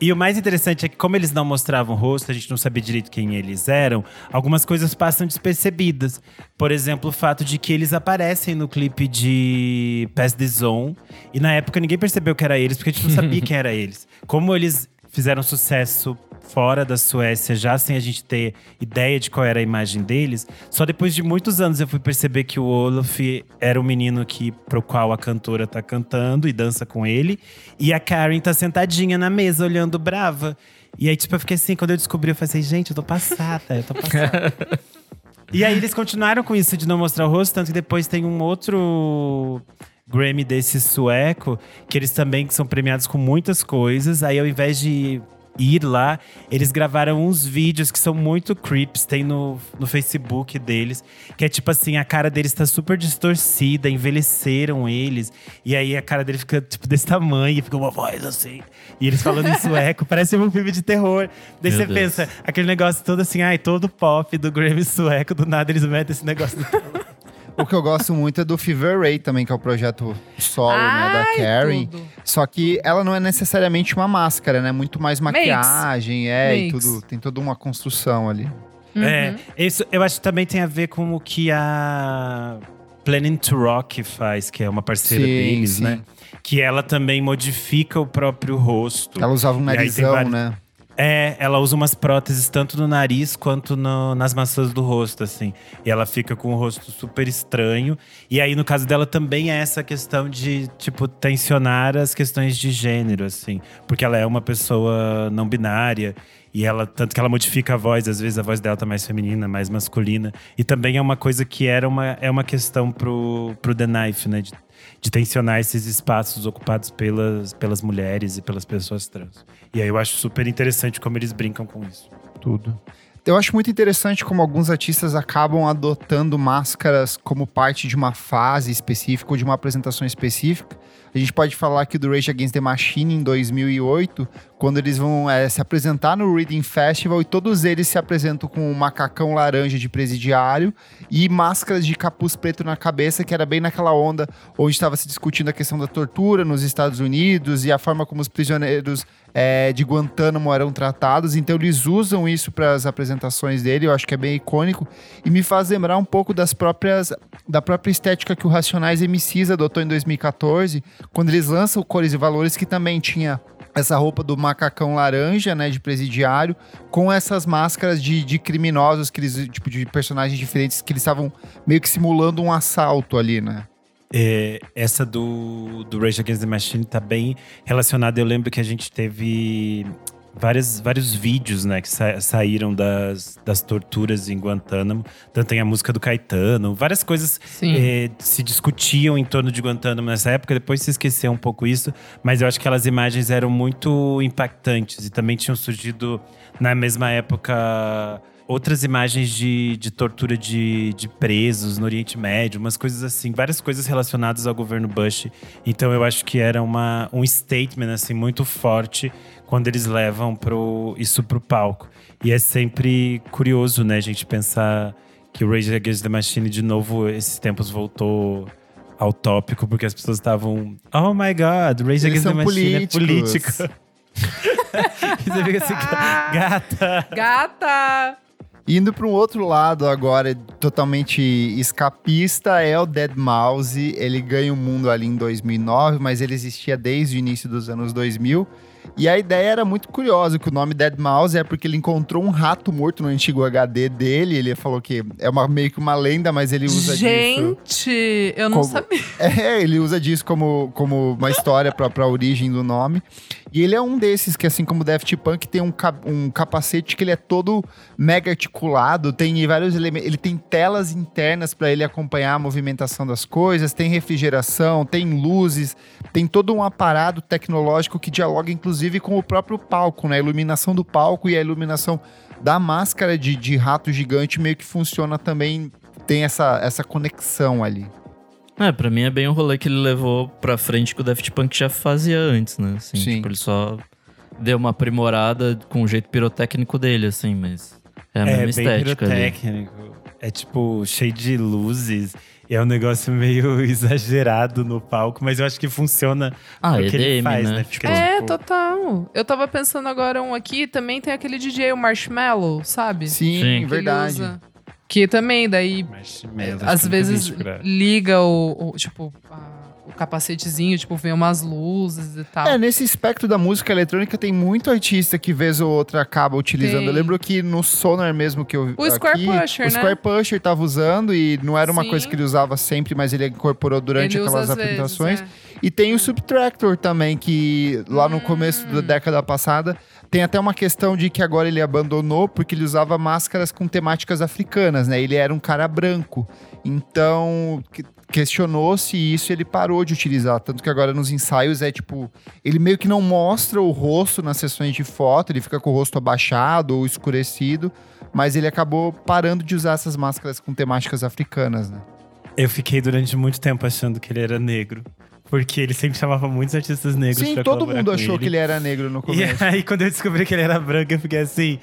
E o mais interessante é que, como eles não mostravam o rosto, a gente não sabia direito quem eles eram, algumas coisas passam despercebidas. Por exemplo, o fato de que eles aparecem no clipe de Pass the Zone. E na época ninguém percebeu que era eles, porque a gente não sabia quem era eles. Como eles fizeram sucesso fora da Suécia, já sem a gente ter ideia de qual era a imagem deles. Só depois de muitos anos eu fui perceber que o Olaf era o menino que pro qual a cantora tá cantando e dança com ele, e a Karen tá sentadinha na mesa olhando brava. E aí tipo eu fiquei assim, quando eu descobri eu falei, gente, eu tô passada, eu tô passada. e aí eles continuaram com isso de não mostrar o rosto, tanto que depois tem um outro Grammy desse sueco, que eles também são premiados com muitas coisas. Aí ao invés de ir lá, eles gravaram uns vídeos que são muito creeps, tem no, no Facebook deles, que é tipo assim, a cara deles tá super distorcida, envelheceram eles, e aí a cara dele fica tipo desse tamanho, e fica uma voz assim, e eles falando em sueco, parece um filme de terror. Daí Meu você Deus. pensa, aquele negócio todo assim, ai, todo pop do Grammy sueco, do nada eles metem esse negócio no o que eu gosto muito é do Fever Ray também, que é o projeto solo, né, da Karen. Tudo. Só que ela não é necessariamente uma máscara, né? Muito mais maquiagem, Makes. é, Makes. e tudo. Tem toda uma construção ali. Uhum. É, isso eu acho que também tem a ver com o que a Planning to Rock faz, que é uma parceira sim, deles, sim. né? Que ela também modifica o próprio rosto. Ela usava um narizão, né? É, ela usa umas próteses tanto no nariz quanto no, nas maçãs do rosto, assim. E ela fica com o rosto super estranho. E aí, no caso dela, também é essa questão de, tipo, tensionar as questões de gênero, assim. Porque ela é uma pessoa não binária. E ela, tanto que ela modifica a voz, às vezes a voz dela tá mais feminina, mais masculina. E também é uma coisa que era uma, é uma questão pro, pro The Knife, né? De, de tensionar esses espaços ocupados pelas, pelas mulheres e pelas pessoas trans. E aí eu acho super interessante como eles brincam com isso. Tudo. Eu acho muito interessante como alguns artistas acabam adotando máscaras como parte de uma fase específica ou de uma apresentação específica. A gente pode falar aqui do Rage Against the Machine em 2008, quando eles vão é, se apresentar no Reading Festival e todos eles se apresentam com um macacão laranja de presidiário e máscaras de capuz preto na cabeça, que era bem naquela onda onde estava se discutindo a questão da tortura nos Estados Unidos e a forma como os prisioneiros é, de Guantánamo eram tratados. Então eles usam isso para as apresentações dele, eu acho que é bem icônico e me faz lembrar um pouco das próprias da própria estética que o Racionais MCs adotou em 2014, quando eles lançam Cores e Valores, que também tinha essa roupa do macacão laranja, né, de presidiário, com essas máscaras de, de criminosos, que eles, tipo, de personagens diferentes, que eles estavam meio que simulando um assalto ali, né? É, essa do, do Rage Against the Machine tá bem relacionada. Eu lembro que a gente teve várias, vários vídeos né, que sa saíram das, das torturas em Guantánamo. Tanto tem a música do Caetano, várias coisas eh, se discutiam em torno de Guantánamo nessa época. Depois se esqueceu um pouco isso, mas eu acho que aquelas imagens eram muito impactantes e também tinham surgido na mesma época outras imagens de, de tortura de, de presos no Oriente Médio, umas coisas assim, várias coisas relacionadas ao governo Bush. Então eu acho que era uma, um statement assim muito forte quando eles levam pro, isso pro palco. E é sempre curioso, né, a gente pensar que o Rage Against the Machine de novo esses tempos voltou ao tópico porque as pessoas estavam, oh my god, Rage Against the Machine políticos. é político. e você fica assim, gata. Gata. Indo para um outro lado agora, totalmente escapista, é o Dead Mouse. Ele ganha o mundo ali em 2009, mas ele existia desde o início dos anos 2000. E a ideia era muito curiosa, que o nome Dead Mouse é porque ele encontrou um rato morto no antigo HD dele. Ele falou que é uma, meio que uma lenda, mas ele usa Gente, disso. Gente, eu não como, sabia. É, ele usa disso como, como uma história para a origem do nome. E ele é um desses que, assim como o Daft Punk, tem um, um capacete que ele é todo mega articulado, tem vários elementos. Ele tem telas internas para ele acompanhar a movimentação das coisas, tem refrigeração, tem luzes, tem todo um aparato tecnológico que dialoga, inclusive, com o próprio palco, né? A iluminação do palco e a iluminação da máscara de, de rato gigante meio que funciona também, tem essa, essa conexão ali. É, pra mim é bem o rolê que ele levou pra frente que o Daft Punk já fazia antes, né? Assim, Sim. Tipo, ele só deu uma aprimorada com o jeito pirotécnico dele, assim, mas é a mesma é, estética. Bem pirotécnico. Ali. É tipo, cheio de luzes. É um negócio meio exagerado no palco, mas eu acho que funciona ah, o que EDM, ele faz, né? né? Fica, é, tipo... total. Eu tava pensando agora um aqui, também tem aquele DJ, o Marshmallow, sabe? Sim, Sim. verdade. Que também, daí, às vezes liga o, o tipo, a, o capacetezinho, tipo, vem umas luzes e tal. É, nesse espectro da música eletrônica tem muito artista que vez ou outra acaba utilizando. Eu lembro que no Sonar mesmo que eu O aqui, Square Pusher, o né? Square Pusher tava usando e não era uma Sim. coisa que ele usava sempre, mas ele incorporou durante ele aquelas apresentações. Vezes, é. E tem o Subtractor também, que lá no hum. começo da década passada tem até uma questão de que agora ele abandonou porque ele usava máscaras com temáticas africanas, né? Ele era um cara branco. Então, questionou se isso ele parou de utilizar. Tanto que agora nos ensaios é tipo. Ele meio que não mostra o rosto nas sessões de foto, ele fica com o rosto abaixado ou escurecido. Mas ele acabou parando de usar essas máscaras com temáticas africanas, né? Eu fiquei durante muito tempo achando que ele era negro. Porque ele sempre chamava muitos artistas negros Sim, pra todo mundo achou ele. que ele era negro no começo. E aí, quando eu descobri que ele era branco, eu fiquei assim.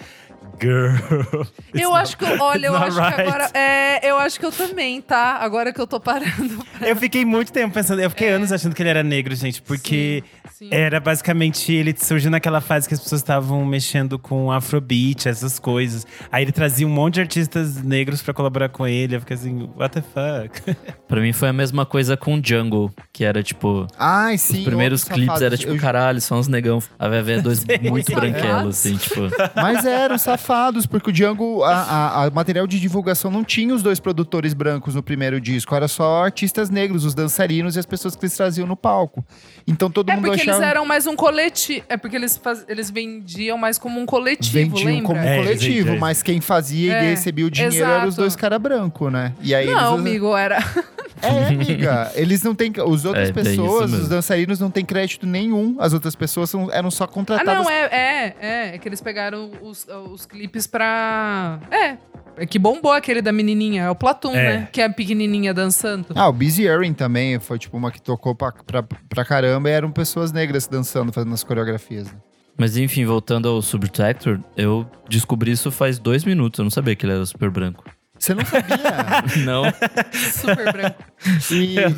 Girl. Eu acho que, olha, eu acho right. que agora. É, eu acho que eu também, tá? Agora que eu tô parando. Pra... Eu fiquei muito tempo pensando, eu fiquei é. anos achando que ele era negro, gente, porque sim, sim. era basicamente. Ele surgiu naquela fase que as pessoas estavam mexendo com afrobeat, essas coisas. Aí ele trazia um monte de artistas negros pra colaborar com ele. Eu fiquei assim, what the fuck? pra mim foi a mesma coisa com Jungle, que era tipo. Ai, sim. Os primeiros clipes era tipo, eu... caralho, são uns negão. A VV é dois muito branquelos, assim, tipo. Mas eram safados, porque o Django, a, a, a, material de divulgação não tinha os dois produtores brancos no primeiro disco, era só artistas negros, os dançarinos e as pessoas que eles traziam no palco. Então todo é mundo achava... É eles eram mais um coletivo, é porque eles, faz... eles vendiam mais como um coletivo, Vendiam lembra? como um é, coletivo, mas quem fazia é, e recebia o dinheiro exato. eram os dois caras brancos, né? E aí não, eles... amigo, era... É, amiga. Eles não têm. Os outras é, pessoas, os dançarinos, não têm crédito nenhum. As outras pessoas são, eram só contratadas. Ah, não, é, é, é. É que eles pegaram os, os clipes pra. É. É que bombou aquele da menininha, é o Platum, é. né? Que é a pequenininha dançando. Ah, o Busy Earring também foi tipo uma que tocou pra, pra, pra caramba e eram pessoas negras dançando, fazendo as coreografias. Né? Mas enfim, voltando ao Subtractor, eu descobri isso faz dois minutos. Eu não sabia que ele era super branco. Você não sabia? não. Super branco. E eu,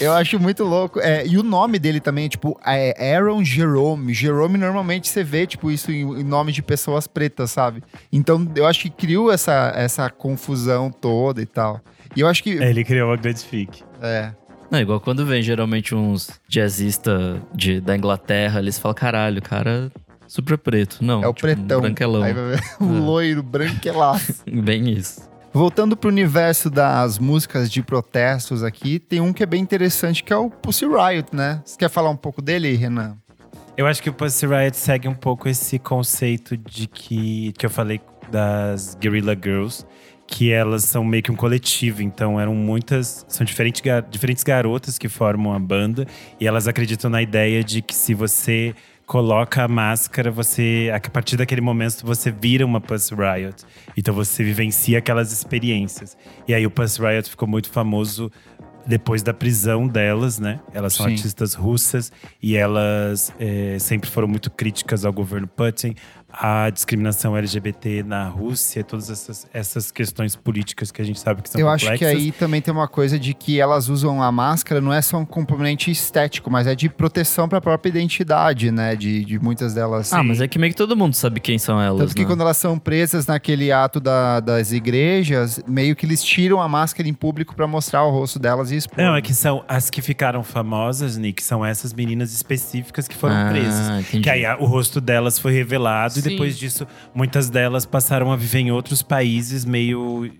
eu acho muito louco. É, e o nome dele também, tipo, é Aaron Jerome. Jerome, normalmente você vê, tipo, isso em, em nome de pessoas pretas, sabe? Então, eu acho que criou essa, essa confusão toda e tal. E eu acho que. É, ele criou uma grande fic. É. Não, igual quando vem geralmente uns jazzistas de, da Inglaterra, eles falam, caralho, o cara super preto. Não, é o tipo, pretão. Um branquelão. Aí vai ver, o é. loiro, branquelaço. Bem isso. Voltando para o universo das músicas de protestos aqui, tem um que é bem interessante, que é o Pussy Riot, né? Você quer falar um pouco dele, Renan? Eu acho que o Pussy Riot segue um pouco esse conceito de que, que eu falei das Guerrilla Girls, que elas são meio que um coletivo, então eram muitas, são diferentes, diferentes garotas que formam a banda e elas acreditam na ideia de que se você coloca a máscara, você a partir daquele momento você vira uma Puss Riot. Então você vivencia aquelas experiências. E aí o Puss Riot ficou muito famoso depois da prisão delas, né? Elas são Sim. artistas russas e elas é, sempre foram muito críticas ao governo Putin a discriminação LGBT na Rússia, todas essas, essas questões políticas que a gente sabe que são Eu complexas. acho que aí também tem uma coisa de que elas usam a máscara, não é só um componente estético, mas é de proteção para a própria identidade, né? De, de muitas delas. Ah, Sim. mas é que meio que todo mundo sabe quem são elas. Tanto que né? quando elas são presas naquele ato da, das igrejas, meio que eles tiram a máscara em público para mostrar o rosto delas e expor. Não, é que são as que ficaram famosas, Nick, são essas meninas específicas que foram ah, presas. Entendi. Que aí o rosto delas foi revelado e depois disso, muitas delas passaram a viver em outros países, meio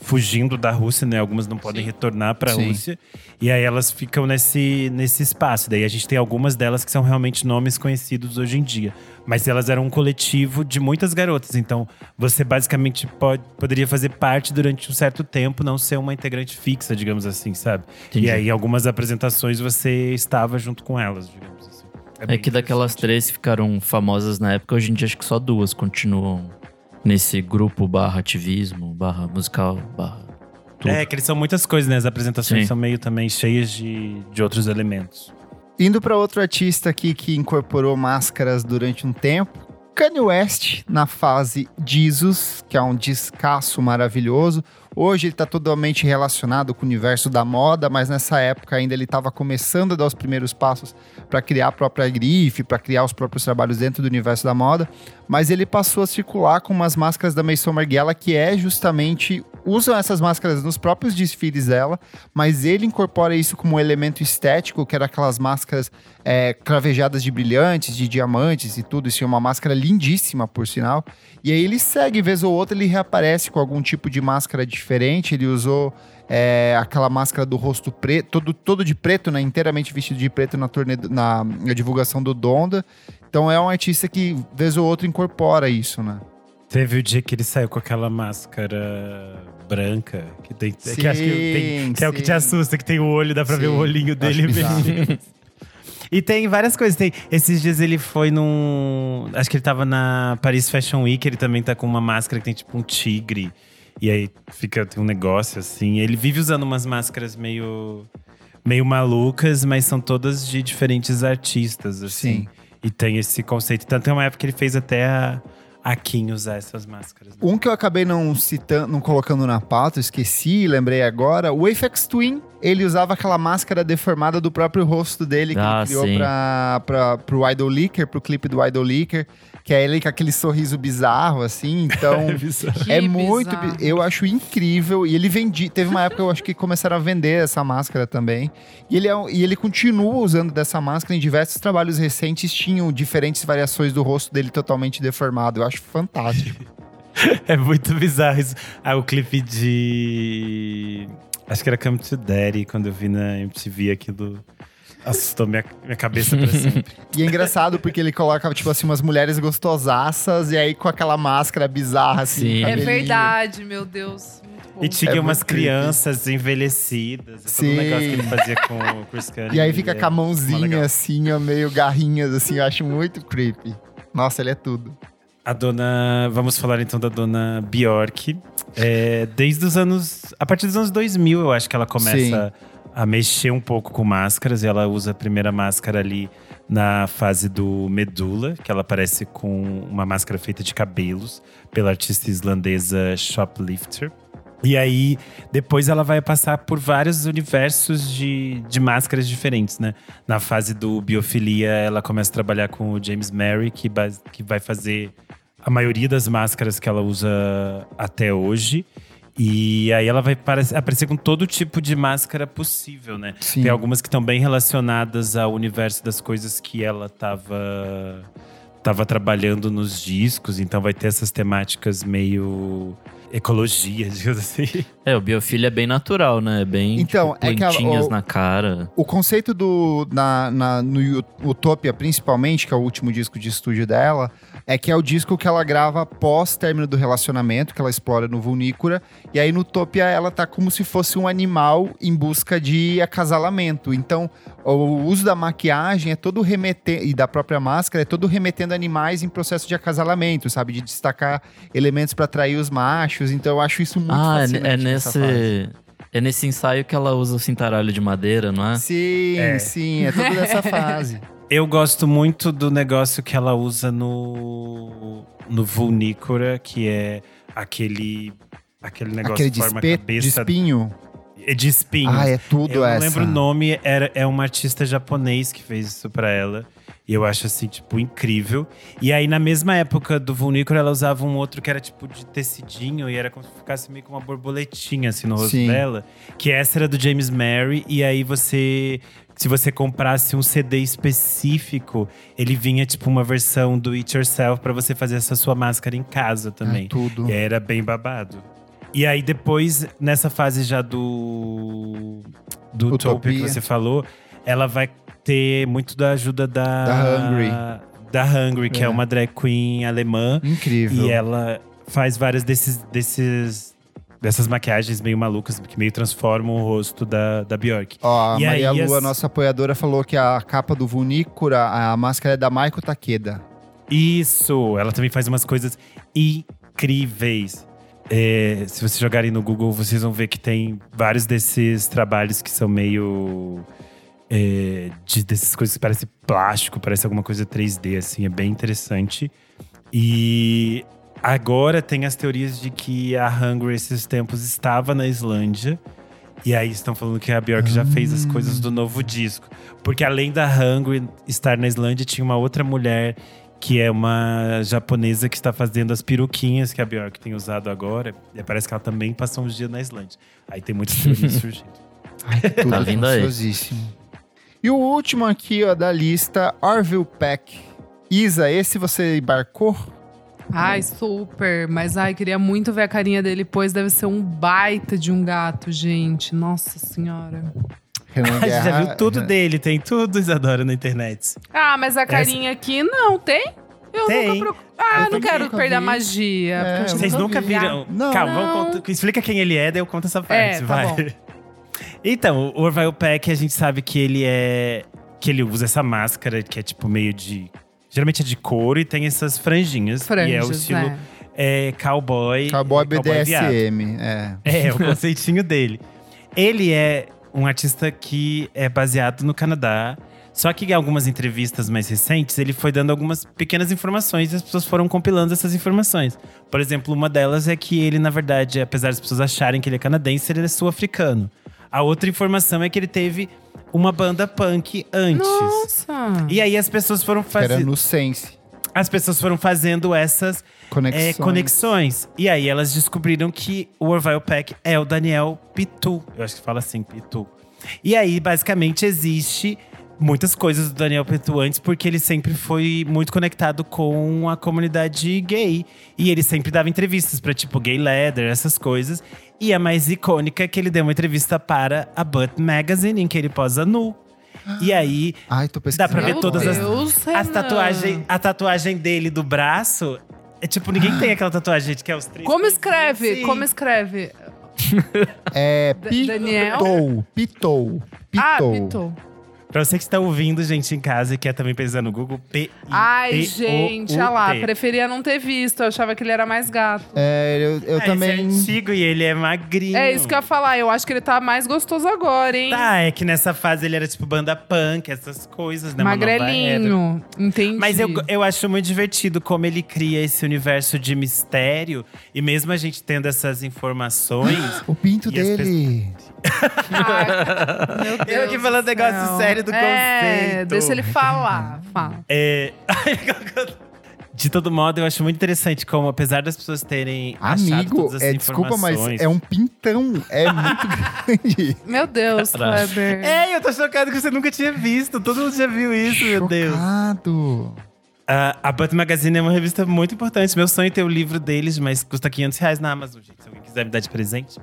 fugindo da Rússia, né? Algumas não podem Sim. retornar para a Rússia. E aí elas ficam nesse, nesse espaço. Daí a gente tem algumas delas que são realmente nomes conhecidos hoje em dia. Mas elas eram um coletivo de muitas garotas. Então você basicamente pode, poderia fazer parte durante um certo tempo, não ser uma integrante fixa, digamos assim, sabe? Entendi. E aí em algumas apresentações você estava junto com elas, digamos assim. É, é que daquelas três que ficaram famosas na época, hoje em dia acho que só duas continuam nesse grupo barra ativismo, barra musical, barra. Tudo. É, que eles são muitas coisas, né? As apresentações Sim. são meio também cheias de, de outros elementos. Indo para outro artista aqui que incorporou máscaras durante um tempo, Kanye West na fase Jesus, que é um descasso maravilhoso. Hoje ele está totalmente relacionado com o universo da moda, mas nessa época ainda ele estava começando a dar os primeiros passos para criar a própria grife, para criar os próprios trabalhos dentro do universo da moda. Mas ele passou a circular com umas máscaras da Maison Margiela que é justamente usam essas máscaras nos próprios desfiles dela, mas ele incorpora isso como um elemento estético, que era aquelas máscaras é, cravejadas de brilhantes, de diamantes e tudo. Isso é uma máscara lindíssima, por sinal. E aí ele segue, vez ou outra, ele reaparece com algum tipo de máscara diferente. Ele usou é, aquela máscara do rosto preto, todo, todo de preto, né? Inteiramente vestido de preto na, torne, na, na divulgação do Donda. Então é um artista que, vez ou outra, incorpora isso, né? Teve o dia que ele saiu com aquela máscara branca, que tem. Sim, que que, tem, que é o que te assusta, que tem o olho, dá pra sim, ver o olhinho dele mesmo. E tem várias coisas. Tem, esses dias ele foi num. Acho que ele tava na Paris Fashion Week, ele também tá com uma máscara que tem tipo um tigre. E aí fica tem um negócio assim. Ele vive usando umas máscaras meio. meio malucas, mas são todas de diferentes artistas, assim. Sim. E tem esse conceito. Tanto é uma época que ele fez até a, a quem usar essas máscaras. Um que eu acabei não citando, não colocando na pauta, esqueci, lembrei agora, o Apex Twin, ele usava aquela máscara deformada do próprio rosto dele que ah, ele criou para pra, pro Idol Leaker, pro clipe do Idol Leaker, que é ele com aquele sorriso bizarro, assim, então é, é muito, bizarro. eu acho incrível, e ele vendia, teve uma época eu acho que começaram a vender essa máscara também, e ele, é, e ele continua usando dessa máscara em diversos trabalhos recentes, tinham diferentes variações do rosto dele totalmente deformado, eu acho fantástico. é muito bizarro isso. Ah, o clipe de. Acho que era Come to Daddy, quando eu vi na MTV aquilo. Assustou minha, minha cabeça pra sempre. e é engraçado porque ele coloca, tipo assim, umas mulheres gostosaças e aí com aquela máscara bizarra, assim. Sim. É verdade, meu Deus. E tinha é umas crianças creepy. envelhecidas. Sim. Todo o negócio que ele fazia com o Chris Cunningham. E aí fica com a mãozinha assim, ó, meio garrinhas, assim. Eu acho muito creepy. Nossa, ele é tudo. A dona. Vamos falar então da dona Bjork. É, desde os anos. A partir dos anos 2000, eu acho que ela começa Sim. A mexer um pouco com máscaras. E ela usa a primeira máscara ali na fase do Medula, que ela aparece com uma máscara feita de cabelos pela artista islandesa Shoplifter. E aí, depois ela vai passar por vários universos de, de máscaras diferentes, né? Na fase do Biofilia, ela começa a trabalhar com o James Mary, que, que vai fazer a maioria das máscaras que ela usa até hoje. E aí ela vai aparecer com todo tipo de máscara possível, né? Sim. Tem algumas que estão bem relacionadas ao universo das coisas que ela estava tava trabalhando nos discos, então vai ter essas temáticas meio ecologia, digamos assim. É, o biofilho é bem natural, né? É bem então, tipo, plantinhas é a, o, na cara. O conceito do na, na, no Utopia, principalmente, que é o último disco de estúdio dela, é que é o disco que ela grava pós término do relacionamento, que ela explora no Vulnícora. E aí no Utopia ela tá como se fosse um animal em busca de acasalamento. Então, o uso da maquiagem é todo remetendo, e da própria máscara, é todo remetendo animais em processo de acasalamento, sabe? De destacar elementos para atrair os machos. Então eu acho isso muito ah, é fascinante. É nesse. É nesse ensaio que ela usa o cintaralho de madeira, não é? Sim, é. sim, é tudo dessa fase. Eu gosto muito do negócio que ela usa no, no Vulnícora, que é aquele, aquele negócio aquele de forma cabeça. De espinho? É de espinho. Ah, é tudo eu essa. Eu não lembro o nome, era, é uma artista japonês que fez isso pra ela. E eu acho assim, tipo, incrível. E aí, na mesma época do Vulnícora, ela usava um outro que era tipo de tecidinho e era como se ficasse meio com uma borboletinha assim no rosto Sim. dela. Que essa era do James Mary. E aí você se você comprasse um CD específico, ele vinha tipo uma versão do It Yourself para você fazer essa sua máscara em casa também. É tudo. E era bem babado. E aí depois, nessa fase já do do Utopia que você falou, ela vai ter muito da ajuda da da Hungry, da Hungry, que é. é uma drag queen alemã. Incrível. E ela faz várias desses desses dessas maquiagens meio malucas que meio transformam o rosto da, da Bjork. Ó, a e Maria aí, Lua, as... nossa apoiadora, falou que a capa do Vunícora, a máscara é da Maiko Takeda. Isso! Ela também faz umas coisas incríveis. É, se vocês jogarem no Google, vocês vão ver que tem vários desses trabalhos que são meio. É, de, dessas coisas que parecem plástico, parece alguma coisa 3D, assim, é bem interessante. E Agora tem as teorias de que a Hungry esses tempos estava na Islândia. E aí estão falando que a Björk já fez as coisas do novo disco. Porque além da Hungry estar na Islândia, tinha uma outra mulher que é uma japonesa que está fazendo as peruquinhas que a Björk tem usado agora. E parece que ela também passou uns dias na Islândia. Aí tem muitas teorias surgindo. Ai, tudo tá vindo aí. E o último aqui ó, da lista, Orville Peck. Isa, esse você embarcou? Ai, super. Mas ai, queria muito ver a carinha dele, pois deve ser um baita de um gato, gente. Nossa senhora. Renan Guerra, já viu tudo dele, tem tudo, Isadora, na internet. Ah, mas a carinha Essa... aqui não, tem? Eu tem. nunca procuro. Ah, eu não quero perder vi. a magia. É, vocês nunca vi. viram? Não, Calma, não. Vamos contar, explica quem ele é, daí eu conto essa parte, é, tá vai. Bom. Então, o Orville Peck, a gente sabe que ele é. Que ele usa essa máscara que é tipo meio de Geralmente é de couro e tem essas franjinhas. Franjas, e é o estilo né? é, cowboy. Cowboy BDSM, é. É, o conceitinho dele. Ele é um artista que é baseado no Canadá. Só que em algumas entrevistas mais recentes, ele foi dando algumas pequenas informações e as pessoas foram compilando essas informações. Por exemplo, uma delas é que ele, na verdade, apesar das pessoas acharem que ele é canadense, ele é sul-africano. A outra informação é que ele teve uma banda punk antes. Nossa! E aí as pessoas foram fazendo. Era no Sense. As pessoas foram fazendo essas conexões. É, conexões. E aí elas descobriram que o Orville Peck é o Daniel Pitu. Eu acho que fala assim, Pitu. E aí, basicamente, existe muitas coisas do Daniel Petu antes, porque ele sempre foi muito conectado com a comunidade gay. E ele sempre dava entrevistas para tipo Gay Leather, essas coisas. E a mais icônica é que ele deu uma entrevista para a Butt Magazine, em que ele posa nu. E aí, Ai, dá pra ver todas Deus, as, as tatuagens. A tatuagem dele do braço. É tipo, ninguém tem aquela tatuagem, que é os três. Como escreve? Assim. Como escreve? é Pitou. Pitou. Pitou. Ah, Pitou. Pra você que está ouvindo, gente, em casa e quer também pesquisar no Google, p i Ai, gente, olha lá. Preferia não ter visto. Eu achava que ele era mais gato. É, eu, eu ah, também. Esse é antigo e ele é magrinho. É isso que eu ia falar. Eu acho que ele tá mais gostoso agora, hein? Tá, é que nessa fase ele era tipo banda punk, essas coisas, né? Magrelinho. Entendi. Mas eu, eu acho muito divertido como ele cria esse universo de mistério. E mesmo a gente tendo essas informações. o pinto dele. Ai, meu Deus eu aqui falando negócio sério do é, conceito. Deixa ele falar. Fala. É. De todo modo, eu acho muito interessante como, apesar das pessoas terem Amigo, é, desculpa, mas é um pintão. É muito grande. Meu Deus, Kleber. É, eu tô chocado que você nunca tinha visto. Todo mundo já viu isso, Chocado. meu Deus. Chocado. Uh, a Butt Magazine é uma revista muito importante. Meu sonho é ter o livro deles, mas custa 500 reais na Amazon, gente. Se alguém quiser me dar de presente.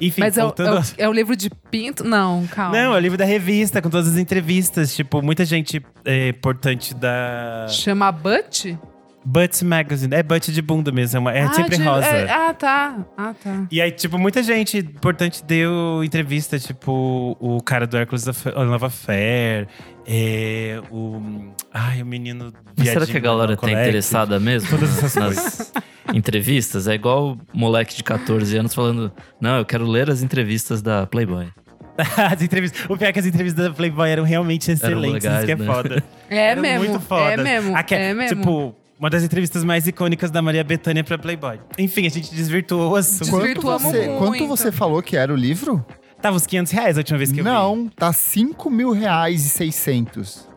Enfim, Mas é o, é, o, é o livro de pinto? Não, calma. Não, é o livro da revista, com todas as entrevistas. Tipo, muita gente é, importante da. Chama Butt? Butt Magazine. É butt de bunda mesmo. É ah, sempre de, rosa. É, ah, tá. Ah, tá. E aí, tipo, muita gente importante deu entrevista. Tipo, o cara do Hércules Nova Fair. É, o. Ai, o menino. Mas será que a galera tá interessada mesmo? Todas essas coisas. Entrevistas? É igual o moleque de 14 anos falando: Não, eu quero ler as entrevistas da Playboy. as entrevistas. O pior é que as entrevistas da Playboy eram realmente excelentes. Eram legais, isso que é né? foda. É mesmo. Muito foda. É mesmo. É mesmo. Tipo uma das entrevistas mais icônicas da Maria Bethânia pra Playboy. Enfim, a gente desvirtuou o assunto. Quanto você, quanto você falou que era o livro? Tava uns 500 reais a última vez que eu vi. Não, tá 5 mil reais e 600.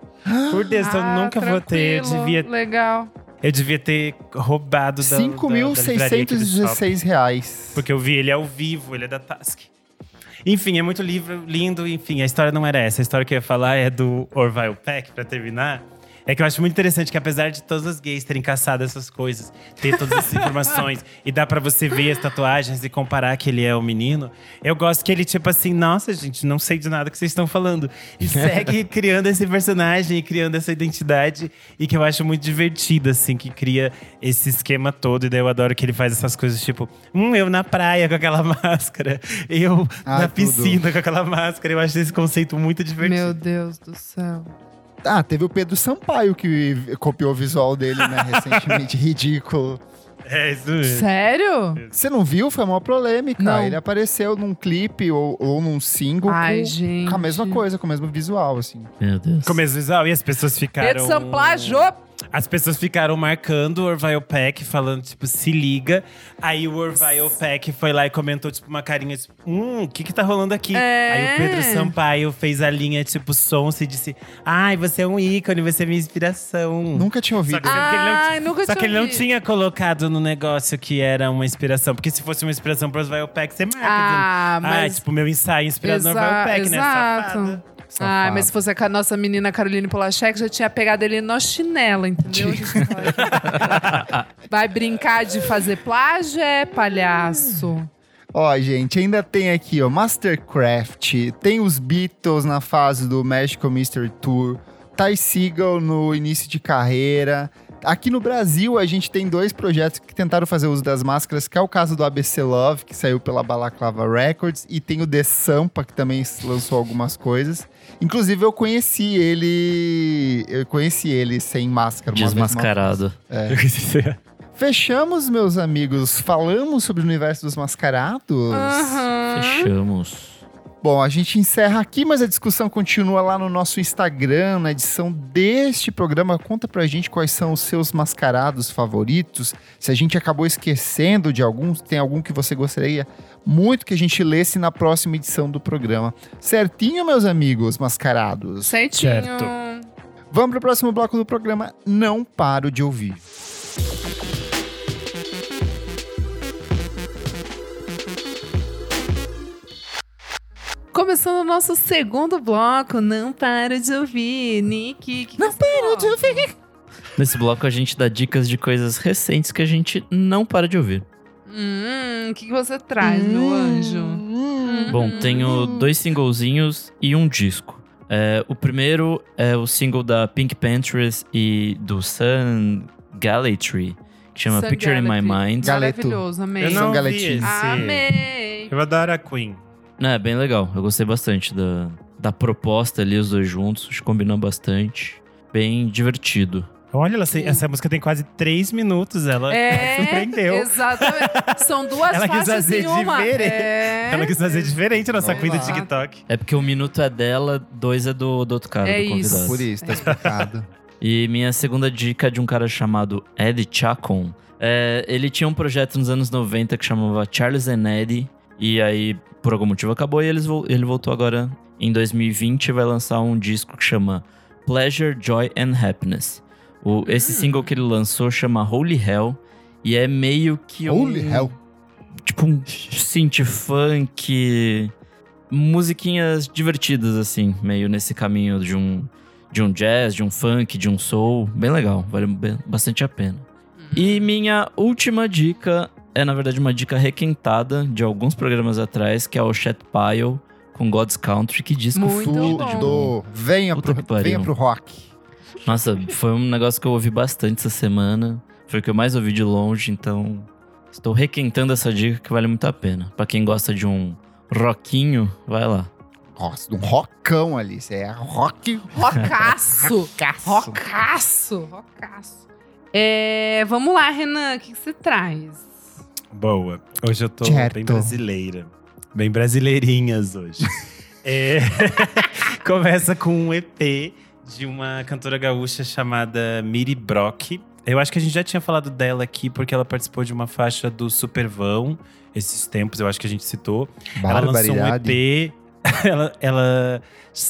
Por Deus, ah, eu nunca vou ter. Devia. Legal. Eu devia ter roubado da 5.616 reais. Porque eu vi ele ao vivo, ele é da Task. Enfim, é muito livro, lindo. Enfim, a história não era essa. A história que eu ia falar é do Orville Peck, pra terminar. É que eu acho muito interessante que apesar de todos os gays terem caçado essas coisas, ter todas essas informações e dá para você ver as tatuagens e comparar que ele é o menino, eu gosto que ele tipo assim, nossa, gente, não sei de nada que vocês estão falando. E segue criando esse personagem e criando essa identidade e que eu acho muito divertido assim, que cria esse esquema todo e daí eu adoro que ele faz essas coisas tipo, hum, eu na praia com aquela máscara, eu ah, na piscina tudo. com aquela máscara. Eu acho esse conceito muito divertido. Meu Deus do céu. Ah, teve o Pedro Sampaio que copiou o visual dele, né, recentemente. Ridículo. É, isso mesmo. Sério? Você não viu? Foi uma polêmica. Não. Ele apareceu num clipe ou, ou num single Ai, com, com, a mesma coisa, com o mesmo visual, assim. Meu Deus. Com o mesmo visual. E as pessoas ficaram… Pedro Sampaio as pessoas ficaram marcando o Orville Peck, falando, tipo, se liga. Aí o Orville Peck foi lá e comentou, tipo, uma carinha, tipo, hum, o que que tá rolando aqui? É. Aí o Pedro Sampaio fez a linha, tipo, som e disse, ai, você é um ícone, você é minha inspiração. Nunca tinha ouvido. Só que, ai, ele, não, nunca só que ele não tinha colocado no negócio que era uma inspiração. Porque se fosse uma inspiração pro Orville Peck, você marca. Ah, dizendo, mas… Ah, tipo, meu ensaio inspirado no Orville Peck, né, exato. Safada. Ah, mas se fosse a nossa menina Caroline Polachek, já tinha pegado ele no chinelo, entendeu? Vai brincar de fazer plágio, é palhaço. Ó, gente, ainda tem aqui, ó, Mastercraft, tem os Beatles na fase do Magical Mystery Tour, Ty Seagal no início de carreira, Aqui no Brasil, a gente tem dois projetos que tentaram fazer uso das máscaras, que é o caso do ABC Love, que saiu pela Balaclava Records, e tem o The Sampa, que também lançou algumas coisas. Inclusive, eu conheci ele. Eu conheci ele sem máscara. Desmascarado. É. Fechamos, meus amigos. Falamos sobre o universo dos mascarados. Uhum. Fechamos. Bom, a gente encerra aqui, mas a discussão continua lá no nosso Instagram, na edição deste programa. Conta pra gente quais são os seus mascarados favoritos. Se a gente acabou esquecendo de alguns, tem algum que você gostaria muito que a gente lesse na próxima edição do programa. Certinho, meus amigos mascarados? Certinho. Certo. Vamos pro próximo bloco do programa. Não paro de ouvir. Começando o nosso segundo bloco, não paro de ouvir. Nick, que não paro de ouvir. Nesse bloco a gente dá dicas de coisas recentes que a gente não para de ouvir. Hum, o que, que você traz, hum, meu anjo? Hum. Bom, tenho dois singlezinhos e um disco. É, o primeiro é o single da Pink Panthers e do Sun Gallatry, que chama Sun Picture Gallatry. in My Mind. Maravilhoso, amei. Eu não vi esse. Amei. Eu adoro a Queen. Não, é bem legal. Eu gostei bastante da, da proposta ali, os dois juntos. Acho que combinou bastante. Bem divertido. Olha, ela, essa música tem quase três minutos. Ela É, surpreendeu. exatamente. São duas Ela quis faixas fazer em uma. diferente. É. Ela quis fazer diferente a nossa do lá. TikTok. É porque um minuto é dela, dois é do, do outro cara, É do convidado. isso. Por isso, tá explicado. E minha segunda dica é de um cara chamado Eddie Chacon. É, ele tinha um projeto nos anos 90 que chamava Charles and Eddie. E aí, por algum motivo, acabou e eles ele voltou agora em 2020 e vai lançar um disco que chama Pleasure, Joy and Happiness. O, esse single que ele lançou chama Holy Hell. E é meio que um... Holy hell. Tipo um synth funk... Musiquinhas divertidas, assim. Meio nesse caminho de um de um jazz, de um funk, de um soul. Bem legal, vale bem- bastante a pena. E minha última dica é, na verdade, uma dica requentada de alguns programas atrás, que é o Chat Pile com God's Country, que disco Muito fudido bom. de. Venha Puta pro, que pariu. venha pro rock. Nossa, foi um negócio que eu ouvi bastante essa semana. Foi o que eu mais ouvi de longe, então estou requentando essa dica que vale muito a pena. Pra quem gosta de um rockinho, vai lá. Nossa, um rockão ali. Isso é rock. Rocaço. Rocaço. Rocaço. Rocaço. É, vamos lá, Renan. O que, que você traz? Boa. Hoje eu tô Certo. bem brasileira. Bem brasileirinhas hoje. É, Começa com um EP de uma cantora gaúcha chamada Miri Brock. Eu acho que a gente já tinha falado dela aqui porque ela participou de uma faixa do Supervão esses tempos, eu acho que a gente citou. Ela lançou um. EP. ela, ela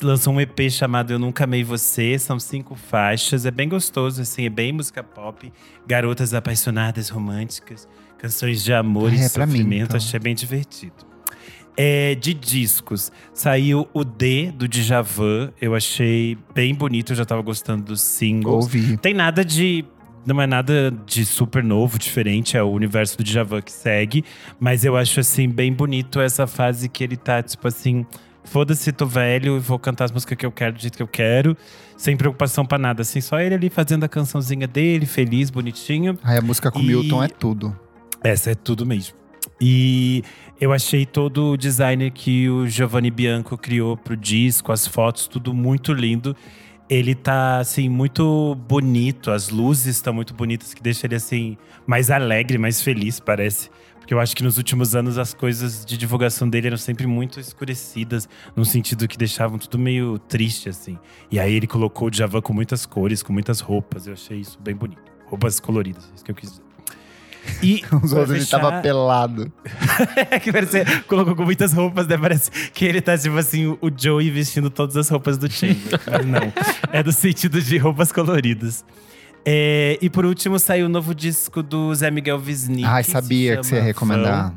lançou um EP chamado Eu Nunca Amei Você. São cinco faixas. É bem gostoso, assim, é bem música pop. Garotas apaixonadas, românticas, canções de amor Ah, e é mim, sofrimento. então. Achei bem divertido. É, de discos, saiu o D do Djavan. Eu achei bem bonito, eu já tava gostando dos singles. Ouvi. Tem nada de. Não é nada de super novo, diferente, é o universo do Djavan que segue. Mas eu acho, assim, bem bonito essa fase que ele tá, tipo assim… Foda-se, tô velho e vou cantar as músicas que eu quero, do jeito que eu quero. Sem preocupação pra nada, assim. Só ele ali fazendo a cançãozinha dele, feliz, bonitinho. Aí a música com E- Milton é tudo. Essa é tudo mesmo. E eu achei todo o design que o Giovanni Bianco criou pro disco, as fotos, tudo muito lindo. Ele tá, assim, muito bonito. As luzes estão muito bonitas, que deixa ele, assim, mais alegre, mais feliz, parece. Porque eu acho que nos últimos anos as coisas de divulgação dele eram sempre muito escurecidas, no sentido que deixavam tudo meio triste, assim. E aí ele colocou o Djavan com muitas cores, com muitas roupas. Eu achei isso bem bonito. Roupas coloridas, é isso que eu quis dizer. E outros ele tava fechar- pelado. é que parece, colocou com muitas roupas, né? Parece que ele tá, tipo assim, o- Joey vestindo todas as roupas do Chandler. Mas não. É do sentido de roupas coloridas. É, e por último, saiu o novo disco do Zé Miguel Wisnik. Ai, sabia que você ia recomendar.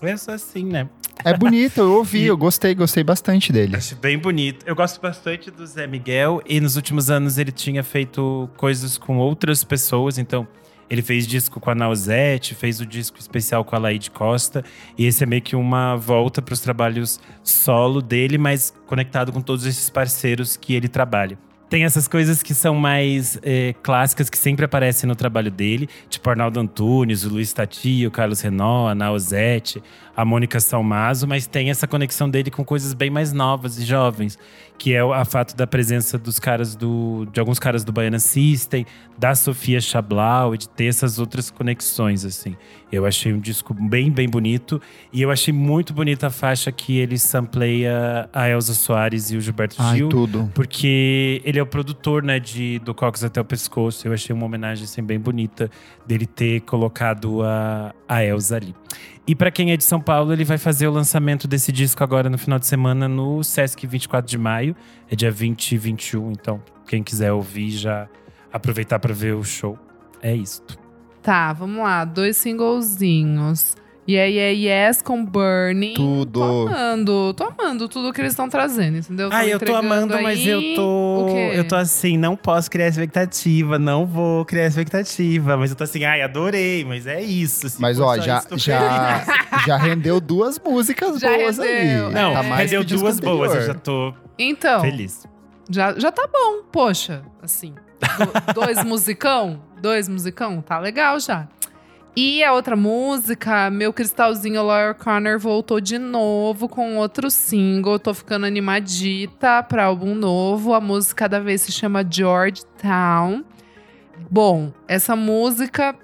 É só assim, né? É bonito, eu ouvi, E- eu gostei, gostei bastante dele. Acho bem bonito. Eu gosto bastante do Zé Miguel. E nos últimos anos ele tinha feito coisas com outras pessoas. Então, ele fez disco com a Nausete, fez o disco especial com a Laide Costa. E esse é meio que uma volta para os trabalhos solo dele, mas conectado com todos esses parceiros que ele trabalha. Tem essas coisas que são mais eh, clássicas, que sempre aparecem no trabalho dele, tipo Arnaldo Antunes, o Luiz Tati, o Carlos Renault, a Nausete, a Mônica Salmazo, mas tem essa conexão dele com coisas bem mais novas e jovens, que é o a fato da presença dos caras do. de alguns caras do Baiana System, da Sofia Chablau e de ter essas outras conexões, assim. Eu achei um disco bem, bem bonito. E eu achei muito bonita a faixa que ele sampleia a Elza Soares e o Gilberto Ai, Gil. tudo. Porque ele é o produtor, né, de Do Cox até o Pescoço. Eu achei uma homenagem, assim, bem bonita dele ter colocado a, a Elza ali. E para quem é de São Paulo, ele vai fazer o lançamento desse disco agora no final de semana no Sesc 24 de maio. É dia 20 e 21, então quem quiser ouvir já aproveitar para ver o show. É isto. Tá, vamos lá. Dois singlezinhos. Yeah, yeah, yes com Burning. Tudo. Tô amando, tô amando tudo que eles estão trazendo, entendeu? Ah, eu tô amando, aí, mas eu tô. Eu tô assim, não posso criar expectativa, não vou criar expectativa. Mas eu tô assim, ai, adorei, mas é isso. Assim, mas ó, já, já, já rendeu duas músicas já boas rendeu. ali. Não, tá rendeu duas boas, eu já tô então, feliz. Já, já tá bom, poxa, assim. Do, dois musicão, dois musicão, tá legal já. E a outra música, meu cristalzinho Laura Connor voltou de novo com outro single. Tô ficando animadita pra álbum novo. A música cada vez se chama Georgetown. Bom, essa música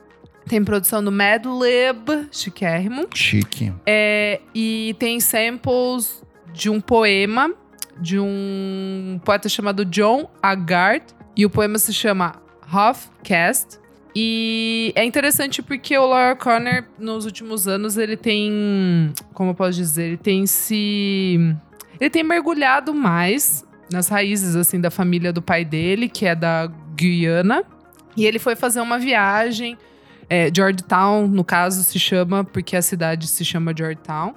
tem produção do Mad Lib, chiquérrimo. Chique. É, e tem samples de um poema de um poeta chamado John Agard. E o poema se chama Half Cast. E é interessante porque o Laura Connor, nos últimos anos, ele tem. Como eu posso dizer? Ele tem se. Ele tem mergulhado mais nas raízes, assim, da família do pai dele, que é da Guiana. E ele foi fazer uma viagem. É, Georgetown, no caso, se chama, porque a cidade se chama Georgetown.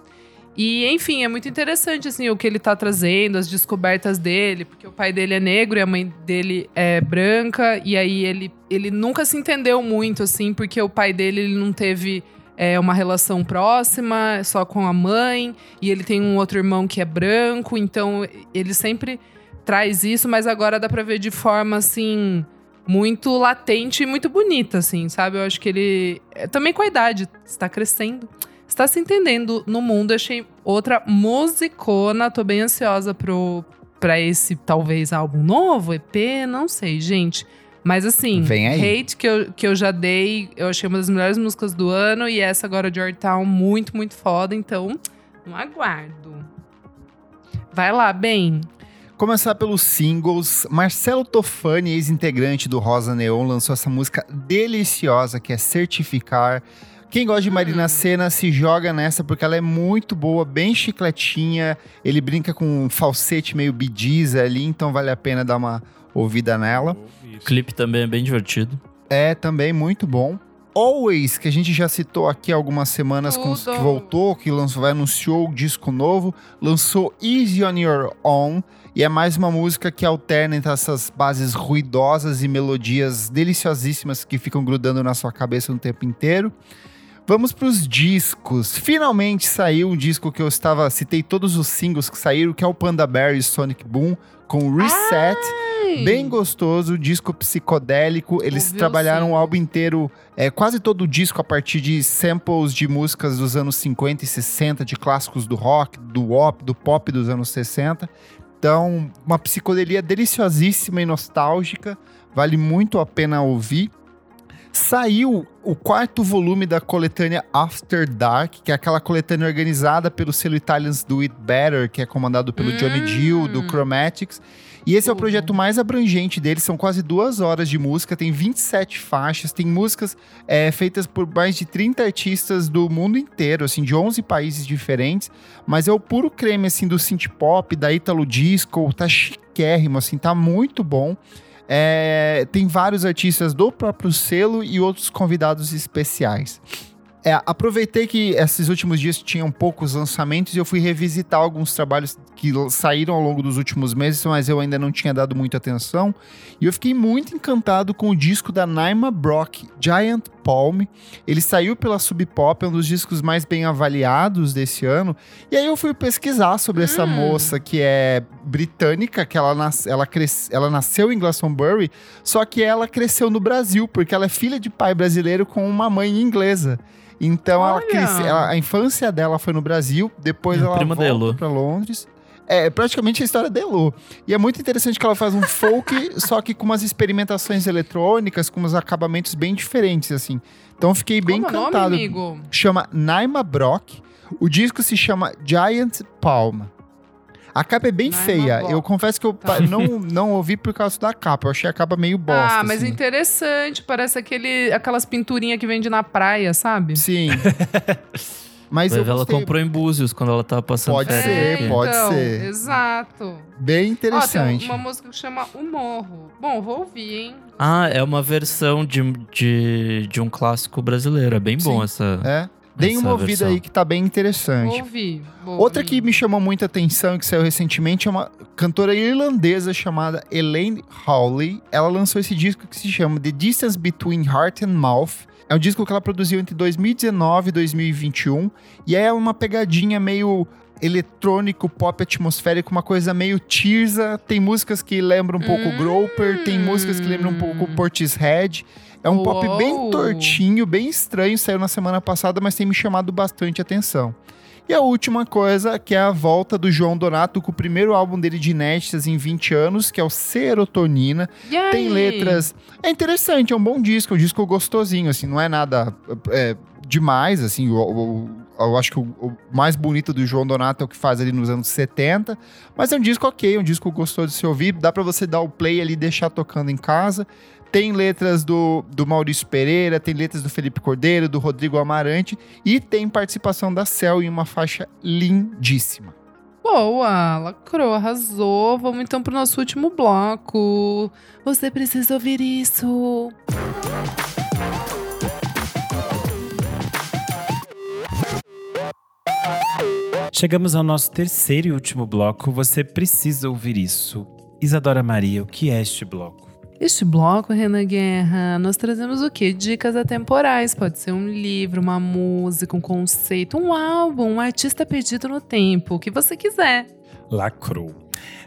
E, enfim, é muito interessante, assim, o que ele tá trazendo, as descobertas dele, porque o pai dele é negro e a mãe dele é branca, e aí ele, ele nunca se entendeu muito, assim, porque o pai dele ele não teve é, uma relação próxima, só com a mãe, e ele tem um outro irmão que é branco, então ele sempre traz isso, mas agora dá pra ver de forma, assim, muito latente e muito bonita, assim, sabe? Eu acho que ele. É, também com a idade, está crescendo está se entendendo no mundo. Achei outra musicona. Tô bem ansiosa pro, pra esse, talvez, álbum novo, EP, não sei, gente. Mas assim, Hate que eu, que eu já dei, eu achei uma das melhores músicas do ano. E essa agora, Georgetown, muito, muito foda. Então, não aguardo. Vai lá, bem. Começar pelos singles. Marcelo Tofani, ex-integrante do Rosa Neon, lançou essa música deliciosa que é Certificar. Quem gosta de Marina hum. Senna se joga nessa porque ela é muito boa, bem chicletinha. Ele brinca com um falsete meio bidiza ali, então vale a pena dar uma ouvida nela. O clipe também é bem divertido. É, também muito bom. Always, que a gente já citou aqui algumas semanas com, que voltou, que lançou, vai anunciou o disco novo, lançou Easy on Your Own, e é mais uma música que alterna entre essas bases ruidosas e melodias deliciosíssimas que ficam grudando na sua cabeça o tempo inteiro. Vamos para os discos. Finalmente saiu um disco que eu estava citei todos os singles que saíram, que é o Panda Bear Sonic Boom com Reset. Ai. Bem gostoso, disco psicodélico. Eles Ouviu trabalharam sim. o álbum inteiro, é, quase todo o disco a partir de samples de músicas dos anos 50 e 60, de clássicos do rock, do pop, do pop dos anos 60. Então, uma psicodelia deliciosíssima e nostálgica. Vale muito a pena ouvir. Saiu o quarto volume da coletânea After Dark, que é aquela coletânea organizada pelo selo Italians Do It Better, que é comandado pelo hum. Johnny Gill, do Chromatics. E esse é o projeto mais abrangente deles, são quase duas horas de música, tem 27 faixas, tem músicas é, feitas por mais de 30 artistas do mundo inteiro, assim, de 11 países diferentes, mas é o puro creme, assim, do synth pop, da Italo Disco, tá chiquérrimo, assim, tá muito bom. É, tem vários artistas do próprio selo e outros convidados especiais. É, aproveitei que esses últimos dias tinham poucos lançamentos e eu fui revisitar alguns trabalhos que saíram ao longo dos últimos meses, mas eu ainda não tinha dado muita atenção. E eu fiquei muito encantado com o disco da Naima Brock, Giant Palm. Ele saiu pela Sub Pop, é um dos discos mais bem avaliados desse ano. E aí eu fui pesquisar sobre hum. essa moça que é britânica, que ela, nas, ela, cres, ela nasceu em Glastonbury, só que ela cresceu no Brasil, porque ela é filha de pai brasileiro com uma mãe inglesa. Então ela, cresce, ela, a infância dela foi no Brasil, depois ela volta para Londres. É praticamente a história da Elo. E é muito interessante que ela faz um folk, só que com umas experimentações eletrônicas, com uns acabamentos bem diferentes, assim. Então fiquei bem Como encantado. É nome, amigo? Chama Naima Brock. O disco se chama Giant Palm. A capa é bem não feia. É eu confesso que eu tá. não, não ouvi por causa da capa. Eu achei a capa meio bosta. Ah, mas assim. interessante. Parece aquele, aquelas pinturinhas que vende na praia, sabe? Sim. Mas ela comprou em Búzios quando ela tava passando Pode ser, é, pode então, ser. Exato. Bem interessante. Ó, tem uma música que chama O Morro. Bom, vou ouvir, hein? Ah, é uma versão de, de, de um clássico brasileiro. É bem bom Sim, essa. É. Deem uma ouvida versão. aí que tá bem interessante. Ouvi, Outra que me chamou muita atenção e que saiu recentemente é uma cantora irlandesa chamada Elaine Hawley. Ela lançou esse disco que se chama The Distance Between Heart and Mouth. É um disco que ela produziu entre 2019 e 2021 e é uma pegadinha meio eletrônico, pop atmosférico, uma coisa meio Tirza. Tem músicas que lembram um pouco hum. Groper, tem músicas que lembram um pouco Portishead. É um Uou. pop bem tortinho, bem estranho, saiu na semana passada, mas tem me chamado bastante atenção. E a última coisa, que é a volta do João Donato com o primeiro álbum dele de inéditas em 20 anos, que é o Serotonina. Tem letras. É interessante, é um bom disco, é um disco gostosinho, assim, não é nada é, demais, assim. Eu, eu, eu acho que o, o, mais bonito do João Donato é o que faz ali nos anos 70. Mas é um disco ok, um disco gostoso de se ouvir. Dá para você dar o play ali e deixar tocando em casa. Tem letras do, do Maurício Pereira, tem letras do Felipe Cordeiro, do Rodrigo Amarante e tem participação da Cel em uma faixa lindíssima. Boa, lacrou, arrasou. Vamos então pro nosso último bloco. Você precisa ouvir isso. Chegamos ao nosso terceiro e último bloco. Você precisa ouvir isso. Isadora Maria, o que é este bloco? Este bloco, Renan Guerra, nós trazemos o quê? Dicas atemporais. Pode ser um livro, uma música, um conceito, um álbum, um artista perdido no tempo, o que você quiser. Lacrou.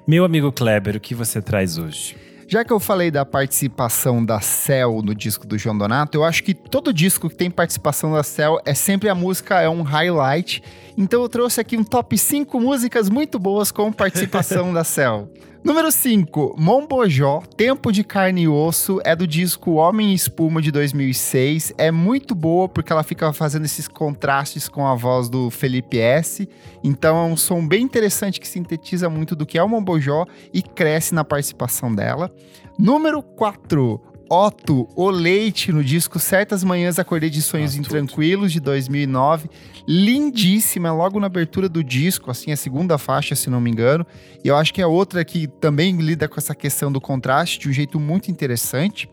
Meu amigo Kleber, o que você traz hoje? Já que eu falei da participação da Cell no disco do João Donato, eu acho que todo disco que tem participação da Cell é sempre a música é um highlight. Então eu trouxe aqui um top 5 músicas muito boas com participação da Cell. Número 5, Mombojó, Tempo de Carne e Osso, é do disco Homem e Espuma de 2006. É muito boa porque ela fica fazendo esses contrastes com a voz do Felipe S. Então é um som bem interessante que sintetiza muito do que é o Mombojó e cresce na participação dela. Número 4, Otto, o Leite, no disco Certas Manhãs Acordei de Sonhos ah, Intranquilos, de 2009. Lindíssima, logo na abertura do disco, assim, a segunda faixa, se não me engano. E eu acho que é outra que também lida com essa questão do contraste de um jeito muito interessante.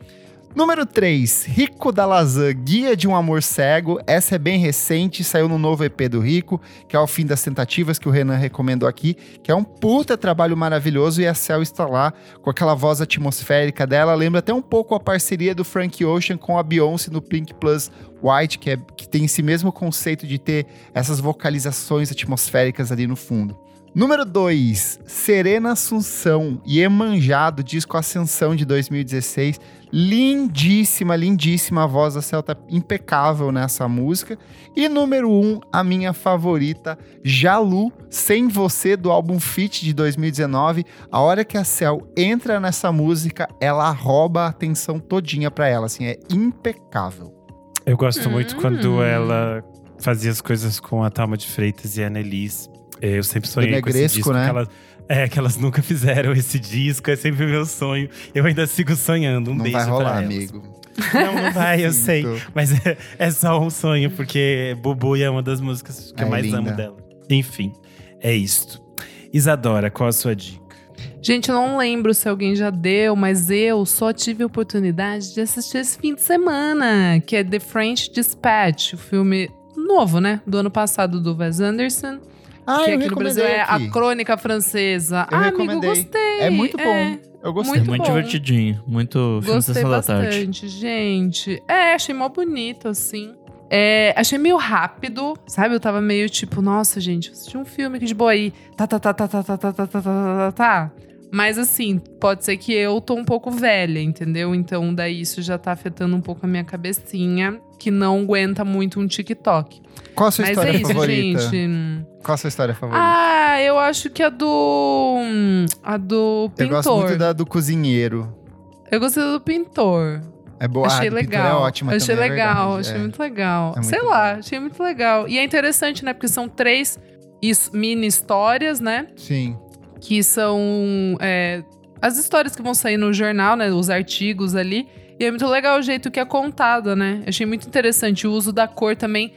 Número 3, Rico da Lazan, Guia de um Amor Cego. Essa é bem recente, saiu no novo EP do Rico, que é o Fim das Tentativas, que o Renan recomendou aqui, que é um puta trabalho maravilhoso e a Cell está lá com aquela voz atmosférica dela. Lembra até um pouco a parceria do Frank Ocean com a Beyoncé no Pink Plus White, que, é, que tem esse mesmo conceito de ter essas vocalizações atmosféricas ali no fundo. Número 2, Serena Assunção, Iemanjá, do disco Ascensão de 2016. Lindíssima, lindíssima a voz da Celta, impecável nessa música. E número 1, um, a minha favorita, Jalu, Sem Você, do álbum Fit de 2019. A hora que a Cel entra nessa música, ela rouba a atenção todinha pra ela, assim, é impecável. Eu gosto muito quando hum. ela fazia as coisas com a Talma de Freitas e a Annelise eu sempre sonhei com esse disco. Né? Que elas, é, que elas nunca fizeram esse disco, é sempre meu sonho. Eu ainda sigo sonhando. Um não beijo vai rolar, pra amigo. Não, não vai, eu sei. Mas é, é, só um sonho, porque Bubu é uma das músicas que é eu mais linda. amo dela. Enfim, é isto. Isadora, qual a sua dica? Gente, eu não lembro se alguém já deu, mas eu só tive a oportunidade de assistir esse fim de semana, que é The French Dispatch, o filme novo, né? Do ano passado do Wes Anderson. Ah, que aqui no Brasil é a crônica francesa. Eu ah, recomendei. amigo, gostei. É muito bom. É. Eu gostei. Muito, muito divertidinho. Muito filme Gostei bastante, gente. É, achei mó bonito, assim. É, achei meio rápido, sabe? Eu tava meio tipo, nossa, gente, assisti um filme aqui de boa aí. Tá, tá, tá, tá, tá, tá, tá, tá, tá, tá, tá. Mas assim, pode ser que eu tô um pouco velha, entendeu? Então daí isso já tá afetando um pouco a minha cabecinha, que não aguenta muito um TikTok. Qual a sua Mas história é isso, favorita? Gente. Qual a sua história favorita? Ah, Ah, eu acho que a do. A do pintor. Eu gosto muito da do cozinheiro. Eu gostei do pintor. É boa, achei ah, legal. É ótima achei também, legal, é achei é. muito legal. É muito Sei lá, achei muito legal. E é interessante, né? Porque são três mini histórias, né? Sim. Que são é, as histórias que vão sair no jornal, né? Os artigos ali. E é muito legal o jeito que é contado, né? Achei muito interessante. O uso da cor também.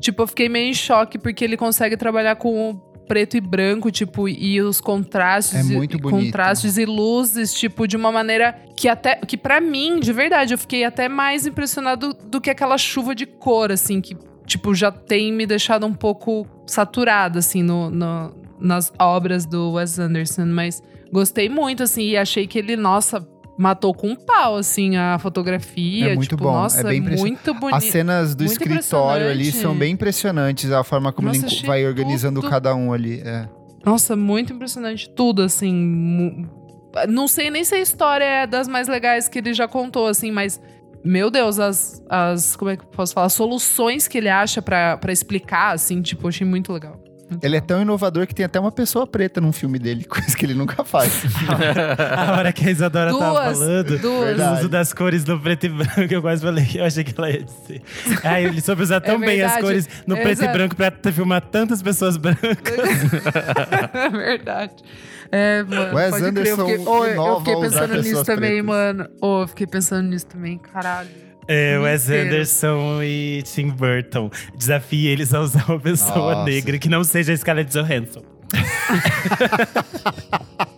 Tipo, eu fiquei meio em choque porque ele consegue trabalhar com preto e branco, tipo, e os contrastes, É muito e bonito. contrastes e luzes, tipo, de uma maneira que até que para mim, de verdade, eu fiquei até mais impressionado do que aquela chuva de cor, assim, que tipo já tem me deixado um pouco saturada, assim, no, no- nas obras do Wes Anderson, mas gostei muito, assim, e achei que ele, nossa, matou com um pau, assim, a fotografia, É muito tipo, bom, nossa, é bem muito bonito. As cenas do Muito escritório ali são bem impressionantes, a forma como Nossa, ele vai organizando tudo. cada um ali. É. Nossa, muito impressionante. Tudo, assim. mu- Não sei nem se a história é das mais legais que ele já contou, assim, mas. Meu Deus, as. as como é que eu posso falar? Soluções que ele acha pra explicar, assim, tipo, achei muito legal. Muito Ele é legal. tão inovador que tem até uma pessoa preta num filme dele, coisa que ele nunca faz. A hora que a Isadora tava Duas, falando, duas. o uso das cores no preto e branco, eu quase falei, eu achei que ela ia dizer. Ah, ele soube usar tão bem as cores no É preto e exato. branco pra filmar tantas pessoas brancas. é verdade. É, mano. Wes pode crer, eu Anderson fiquei, oh, eu fiquei pensando nisso também, pretas. mano. Oh, eu fiquei pensando nisso também, caralho. É, Wes. Anderson e Tim Burton. Desafie eles a usar uma pessoa Nossa. negra que não seja a Scarlett Johansson.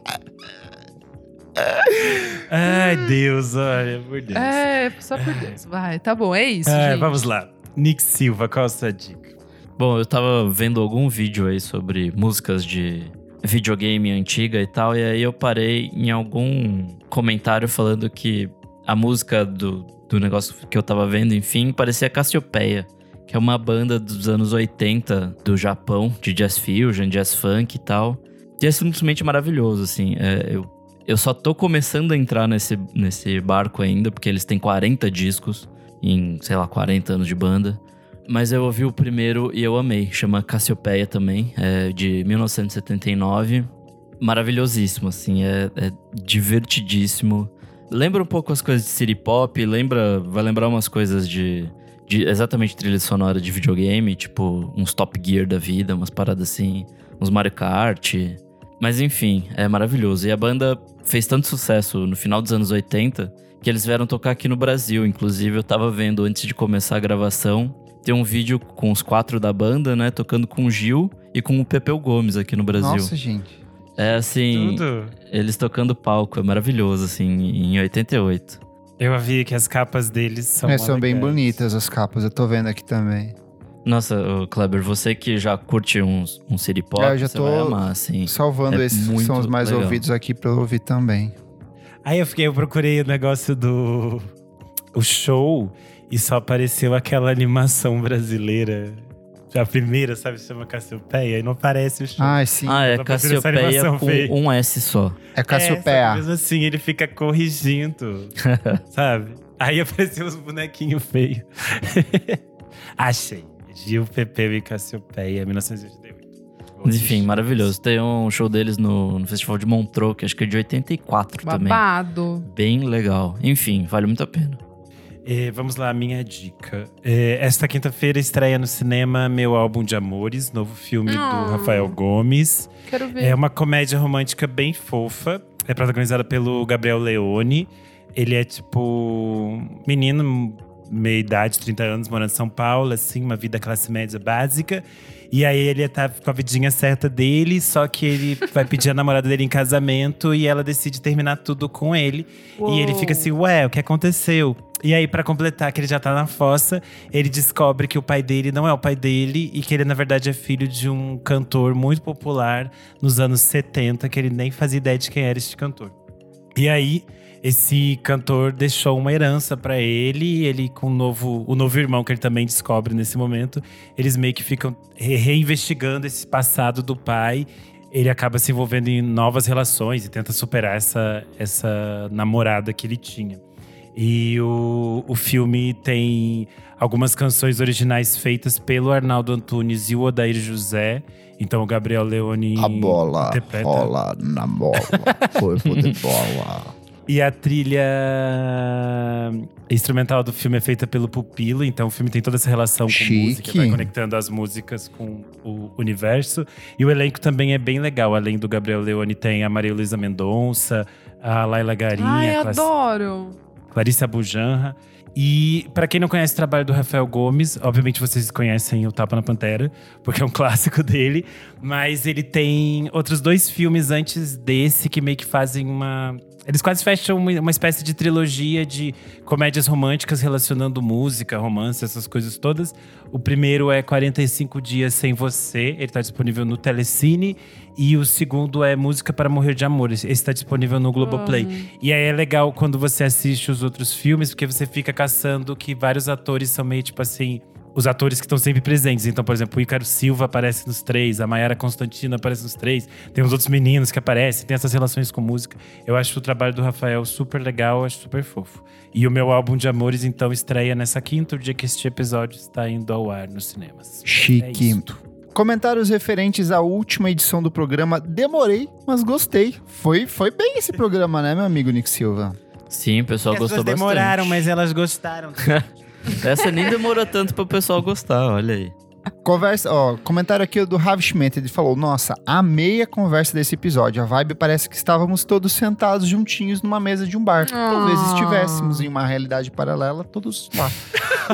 Ai, Deus, olha, por Deus. É, só por Deus. Vai, tá bom, é isso, gente. vamos lá. Nick Silva, qual a sua dica? Bom, eu tava vendo algum vídeo aí sobre músicas de videogame antiga e tal, e aí eu parei em algum comentário falando que a música do, do negócio que eu tava vendo, enfim, parecia Cassiopeia, que é uma banda dos anos 80 do Japão, de jazz fusion, jazz funk e tal. E é simplesmente maravilhoso, assim. É, eu, eu só tô começando a entrar nesse, nesse barco ainda, porque eles têm 40 discos em, sei lá, 40 anos de banda. Mas eu ouvi o primeiro e eu amei. Chama Cassiopeia também, é de 1979. Maravilhosíssimo, assim, é, é divertidíssimo. Lembra um pouco as coisas de city pop, lembra, vai lembrar umas coisas de, de exatamente trilha sonora de videogame, tipo uns Top Gear da vida, umas paradas assim, uns Mario Kart. Mas enfim, é maravilhoso. E a banda fez tanto sucesso no final dos anos 80 que eles vieram tocar aqui no Brasil. Inclusive, eu tava vendo antes de começar a gravação, tem um vídeo com os quatro da banda, né, tocando com o Gil e com o Pepeu Gomes aqui no Brasil. Nossa, gente. É assim, Tudo. eles tocando palco, é maravilhoso, assim, em 88. Eu vi que as capas deles são É, são bem bonitas as capas, eu tô vendo aqui também. Nossa, Kleber, você que já curte uns, um city pop, É, eu já você tô vai amar, assim. Salvando É esses que são os mais legal. ouvidos aqui pra eu ouvir também. Aí eu fiquei, eu procurei o negócio do o show e só apareceu aquela animação brasileira. A primeira, sabe, chama Cassiopeia, e não aparece o show. Ah, sim. Ah, é Cassiopeia com feia. um S só. é É, Cassiopeia. que mesmo assim, ele fica corrigindo, sabe? Aí apareceu os bonequinhos feios. Achei. Gil, Pepeu e Cassiopeia, 1988. Vou Enfim, maravilhoso. Tem um show deles no, no Festival de Montreux, que acho que é de 84 também. Babado. Bem legal. Enfim, vale muito a pena. Eh, vamos lá, minha dica. Eh, esta quinta-feira estreia no cinema meu álbum de amores, novo filme Ah. do Rafael Gomes. Quero ver. É uma comédia romântica bem fofa. É protagonizada pelo Gabriel Leone. Ele é tipo um menino, meia idade, 30 anos, morando em São Paulo, assim, uma vida classe média básica. E aí ele tá com a vidinha certa dele, só que ele vai pedir a namorada dele em casamento e ela decide terminar tudo com ele. E ele fica assim, ué, o que aconteceu? E aí, pra completar que ele já tá na fossa, ele descobre que o pai dele não é o pai dele e que ele, na verdade, é filho de um cantor muito popular nos anos 70, que ele nem fazia ideia de quem era este cantor. E aí, esse cantor deixou uma herança pra ele, e ele com o novo, o novo irmão que ele também descobre nesse momento, eles meio que ficam re- reinvestigando esse passado do pai. Ele acaba se envolvendo em novas relações e tenta superar essa, essa namorada que ele tinha. E o, o filme tem algumas canções originais feitas pelo Arnaldo Antunes e o Odair José. Então o Gabriel Leone. A bola interpreta. rola na bola. De bola. E a trilha instrumental do filme é feita pelo Pupilo, então o filme tem toda essa relação com Chique. música, vai conectando as músicas com o universo. E o elenco também é bem legal. Além do Gabriel Leone, tem a Maria Luísa Mendonça, a Laila Garinha. Ai, adoro! Clarissa Bujanra. E para quem não conhece o trabalho do Rafael Gomes, obviamente vocês conhecem o Tapa na Pantera, porque é um clássico dele, mas ele tem outros dois filmes antes desse que meio que fazem uma eles quase fecham uma, uma, espécie de trilogia de comédias românticas relacionando música, romance, essas coisas todas. O primeiro é 45 Dias Sem Você, ele está disponível no Telecine. E o segundo é Música para Morrer de Amor, esse está disponível no Globoplay. Uhum. E aí é legal quando você assiste os outros filmes, porque você fica caçando que vários atores são meio tipo assim os atores que estão sempre presentes. Então, por exemplo, o Ícaro Silva aparece nos três, a Mayara Constantina aparece nos três, tem os outros meninos que aparecem, tem essas relações com música. Eu acho o trabalho do Rafael super legal, acho super fofo. E o meu álbum de amores, então, estreia nessa quinta, o dia que este episódio está indo ao ar nos cinemas. Chique. É Comentários referentes à última edição do programa. Demorei, mas gostei. Foi, foi bem esse programa, né, meu amigo Nick Silva? Sim, o pessoal gostou bastante. demoraram, mas elas gostaram. Essa nem demorou tanto para o pessoal gostar, olha aí. Conversa, ó, comentário aqui do Ravi Schmidt, ele falou: Nossa, amei a conversa desse episódio. A vibe parece que estávamos todos sentados juntinhos numa mesa de um bar. Talvez ah. estivéssemos em uma realidade paralela, todos lá.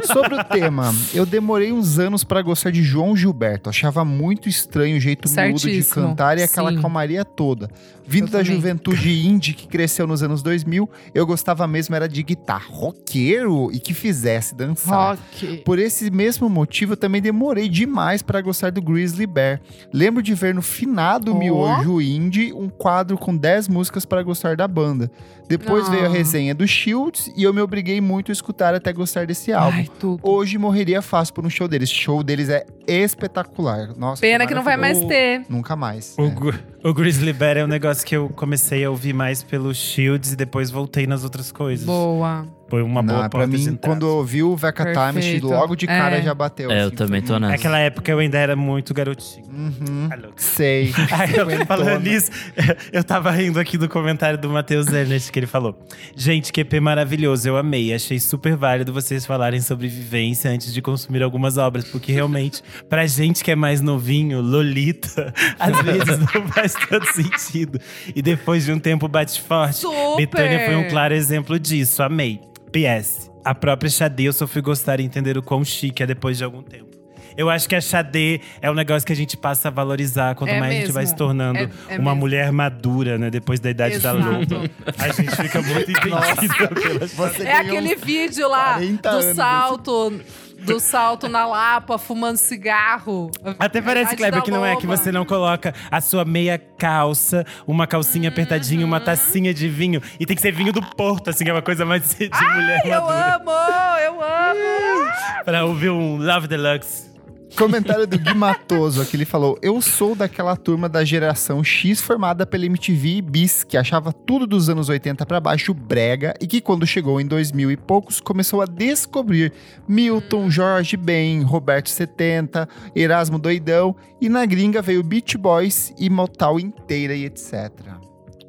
Sobre o tema, eu demorei uns anos para gostar de João Gilberto. Achava muito estranho o jeito mudo de cantar e aquela Sim. calmaria toda. Vindo da juventude indie que cresceu nos anos 2000, eu gostava mesmo era de guitarra. Roqueiro e que fizesse dançar. Rock. Por esse mesmo motivo, eu também demorei demais para gostar do Grizzly Bear. Lembro de ver no finado oh. Miojo Indie um quadro com 10 músicas para gostar da banda. Depois veio a ah. resenha do Shields e eu me obriguei muito a escutar até gostar desse álbum. Ai, Hoje morreria fácil por um show deles. O show deles é espetacular. Nossa, Pena que não vai mais ter. Nunca mais. O, é. o Grizzly Bear é um negócio que eu comecei a ouvir mais pelo Shields e depois voltei nas outras coisas. Boa. Foi uma boa Não, Pra mim, quando eu ouvi o Veca Time, logo de cara é. já bateu. É, assim, eu também tô nessa. Naquela época eu ainda era muito garotinho. Uhum. Sei. Aí eu falando nisso, eu tava rindo aqui do comentário do Matheus Ernest, que ele falou: Gente, QP maravilhoso, eu amei. Achei super válido vocês falarem sobre vivência antes de consumir algumas obras, porque realmente, pra gente que é mais novinho, Lolita, às vezes não faz tanto sentido. E depois de um tempo bate forte. Super. Betânia foi um claro exemplo disso. Amei. PS. A própria Xadê eu só fui gostar e entender o quão chique é depois de algum tempo. Eu acho que a Xadê é um negócio que a gente passa a valorizar quanto é mais mesmo. a gente vai se tornando é, é uma mesmo. mulher madura, né? Depois da idade Exato. da luta. A gente fica muito entendida. É aquele vídeo lá do salto do salto na Lapa, fumando cigarro. Até parece, Kleber, que não é que você não coloca a sua meia calça, uma calcinha apertadinha, uma tacinha de vinho. E tem que ser vinho do Porto, assim, é uma coisa mais de Ai, mulher eu amo, eu amo! pra ouvir um Love Deluxe. Comentário do Gui Matoso aqui, ele falou: Eu sou daquela turma da geração X formada pela MTV e Bis, que achava tudo dos anos 80 para baixo brega e que quando chegou em 2000 e poucos começou a descobrir Milton, Jorge Ben, Roberto 70, Erasmo Doidão e na gringa veio Beach Boys e Motal inteira e etc.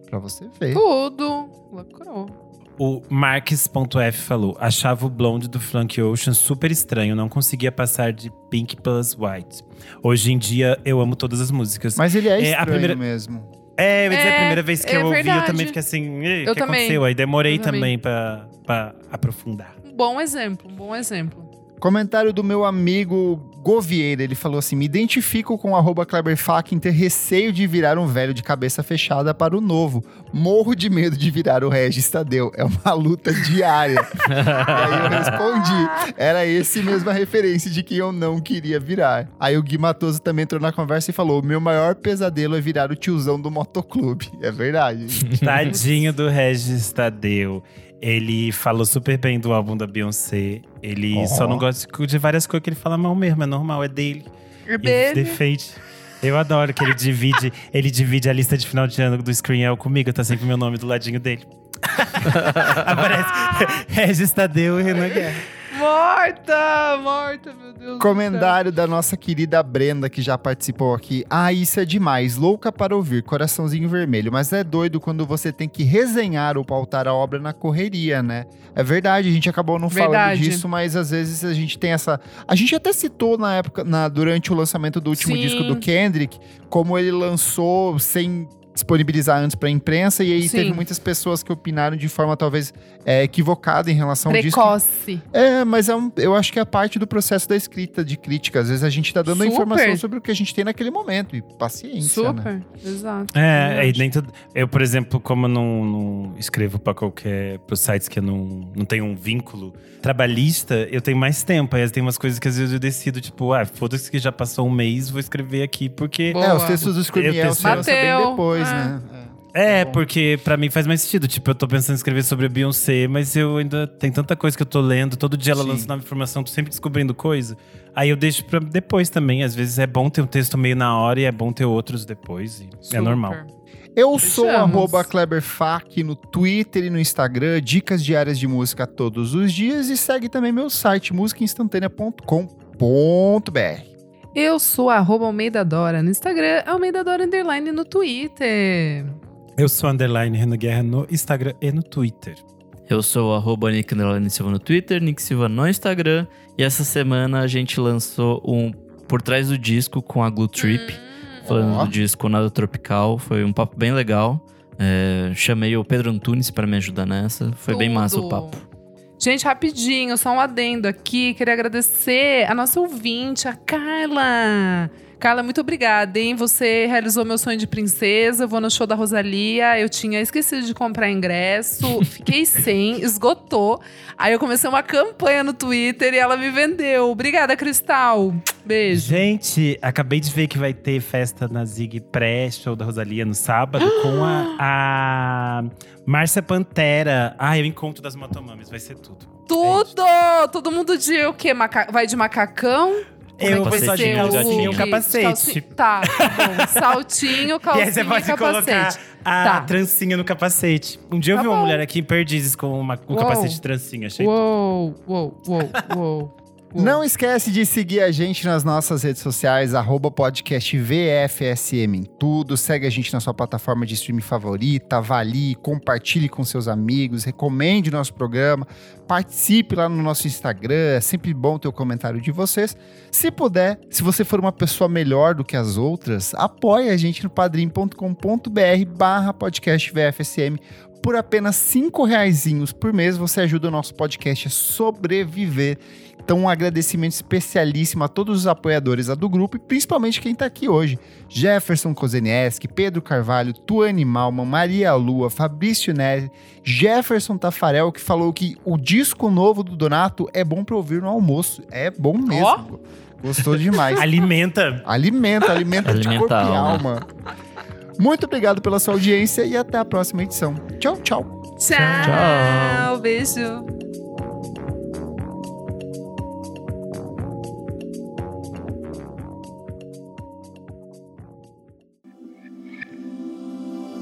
Pra você ver. Tudo. Lacrou. O Marques.f falou: achava o blonde do Frank Ocean super estranho, não conseguia passar de Pink plus White. Hoje em dia eu amo todas as músicas. Mas ele é, é estranho a primeira... mesmo. É, eu ia dizer, a primeira vez que é eu ouvi, verdade. eu também fiquei assim, o que também. aconteceu? Aí demorei eu também, também pra, pra aprofundar. Um bom exemplo, um bom exemplo. Comentário do meu amigo Govieira, ele falou assim: me identifico com o Kleber ter receio de virar um velho de cabeça fechada para o novo. Morro de medo de virar o Regis Tadeu. É uma luta diária. aí eu respondi: era esse mesmo a referência de que eu não queria virar. Aí o Gui Matoso também entrou na conversa e falou: meu maior pesadelo é virar o tiozão do motoclube. É verdade. Tadinho do Regis Tadeu. Ele falou super bem do álbum da Beyoncé. Ele oh. só não gosta de várias coisas que ele fala mal mesmo, é normal, é dele. É dele. Defeite. Eu adoro que ele divide, ele divide a lista de final de ano do Screen comigo, tá sempre meu nome do ladinho dele. Aparece Regis Tadeu e Renan Guerra. Morta! Morta, meu Deus. Comentário da nossa querida Brenda, que já participou aqui. Ah, isso é demais. Louca para ouvir, coraçãozinho vermelho. Mas é doido quando você tem que resenhar ou pautar a obra na correria, né? É verdade, a gente acabou não verdade. falando disso, mas às vezes a gente tem essa. A gente até citou na época, na, durante o lançamento do último Sim. disco do Kendrick, como ele lançou sem disponibilizar antes para a imprensa e aí Sim. teve muitas pessoas que opinaram de forma talvez é, equivocada em relação Precoce. disso. É, mas é um, eu acho que é parte do processo da escrita de crítica. Às vezes a gente está dando Super. a informação sobre o que a gente tem naquele momento e paciência, né? Super, né? exato. É, e nem tudo, eu, por exemplo, como eu não, não escrevo para qualquer para sites que eu não, não tenho um vínculo trabalhista, eu tenho mais tempo. Aí tem umas coisas que às vezes eu decido, tipo, ah, foda-se que já passou um mês, vou escrever aqui porque Boa. É, os textos do Scream Elf bem depois. Né? É, tá porque para mim faz mais sentido. Tipo, eu tô pensando em escrever sobre a Beyoncé, mas eu ainda tem tanta coisa que eu tô lendo. Todo dia ela Sim. lança nova informação, tô sempre descobrindo coisa. Aí eu deixo pra depois também. Às vezes é bom ter um texto meio na hora e é bom ter outros depois. É. É normal. Eu sou arroba KleberFac no Twitter e no Instagram, dicas diárias de música todos os dias e segue também meu site musicainstantanea.com.br. Eu sou arroba Almeida Dora no Instagram, Almeida Dora Underline no Twitter. Eu sou underline Renan Guerra no Instagram e no Twitter. Eu sou arroba Nick Silva no Twitter, Nick Silva no Instagram. E essa semana a gente lançou um Por Trás do Disco com a Glue Trip. Hum. Falando oh. do disco Nada Tropical. Foi um papo bem legal. É, chamei o Pedro Antunes para me ajudar nessa. Foi Tudo. bem massa o papo. Gente, rapidinho, só um adendo aqui. Queria agradecer a nossa ouvinte, a Carla. Carla, muito obrigada, hein? Você realizou meu sonho de princesa. Eu vou no show da Rosalia. Eu tinha esquecido de comprar ingresso. Fiquei sem, esgotou. Aí eu comecei uma campanha no Twitter e ela me vendeu. Obrigada, Cristal. Beijo. Gente, acabei de ver que vai ter festa na Zig pré-show da Rosalia no sábado com a, a Márcia Pantera. Ah, o encontro das motomames. Vai ser tudo. Tudo! É Todo mundo de o quê? Maca... Vai de macacão? Como eu é vou só de saltinho, capacete. Calci... Tá, bom. Saltinho, calcinha e aí você pode capacete. colocar a tá. trancinha no capacete. Um dia eu tá vi bom. uma mulher aqui em Perdizes com uma, um capacete de trancinha. Achei uou, uou, uou, uou. Não esquece de seguir a gente nas nossas redes sociais, arroba podcast VFSM em tudo. Segue a gente na sua plataforma de streaming favorita, avalie, compartilhe com seus amigos, recomende nosso programa, participe lá no nosso Instagram. É sempre bom ter o comentário de vocês. Se puder, se você for uma pessoa melhor do que as outras, apoie a gente no padrim.com.br barra podcast VFSM por apenas cinco reaisinhos por mês, você ajuda o nosso podcast a sobreviver. Então, um agradecimento especialíssimo a todos os apoiadores do grupo e principalmente quem está aqui hoje. Jefferson Kozenieski, Pedro Carvalho, Tuane Malman, Maria Lua, Fabrício Neri, Jefferson Tafarel, que falou que o disco novo do Donato é bom para ouvir no almoço. É bom mesmo. Oh. Gostou demais. alimenta. Alimenta, alimenta de corpo e alma. Muito obrigado pela sua audiência e até a próxima edição. Tchau, tchau. Tchau. tchau. Beijo.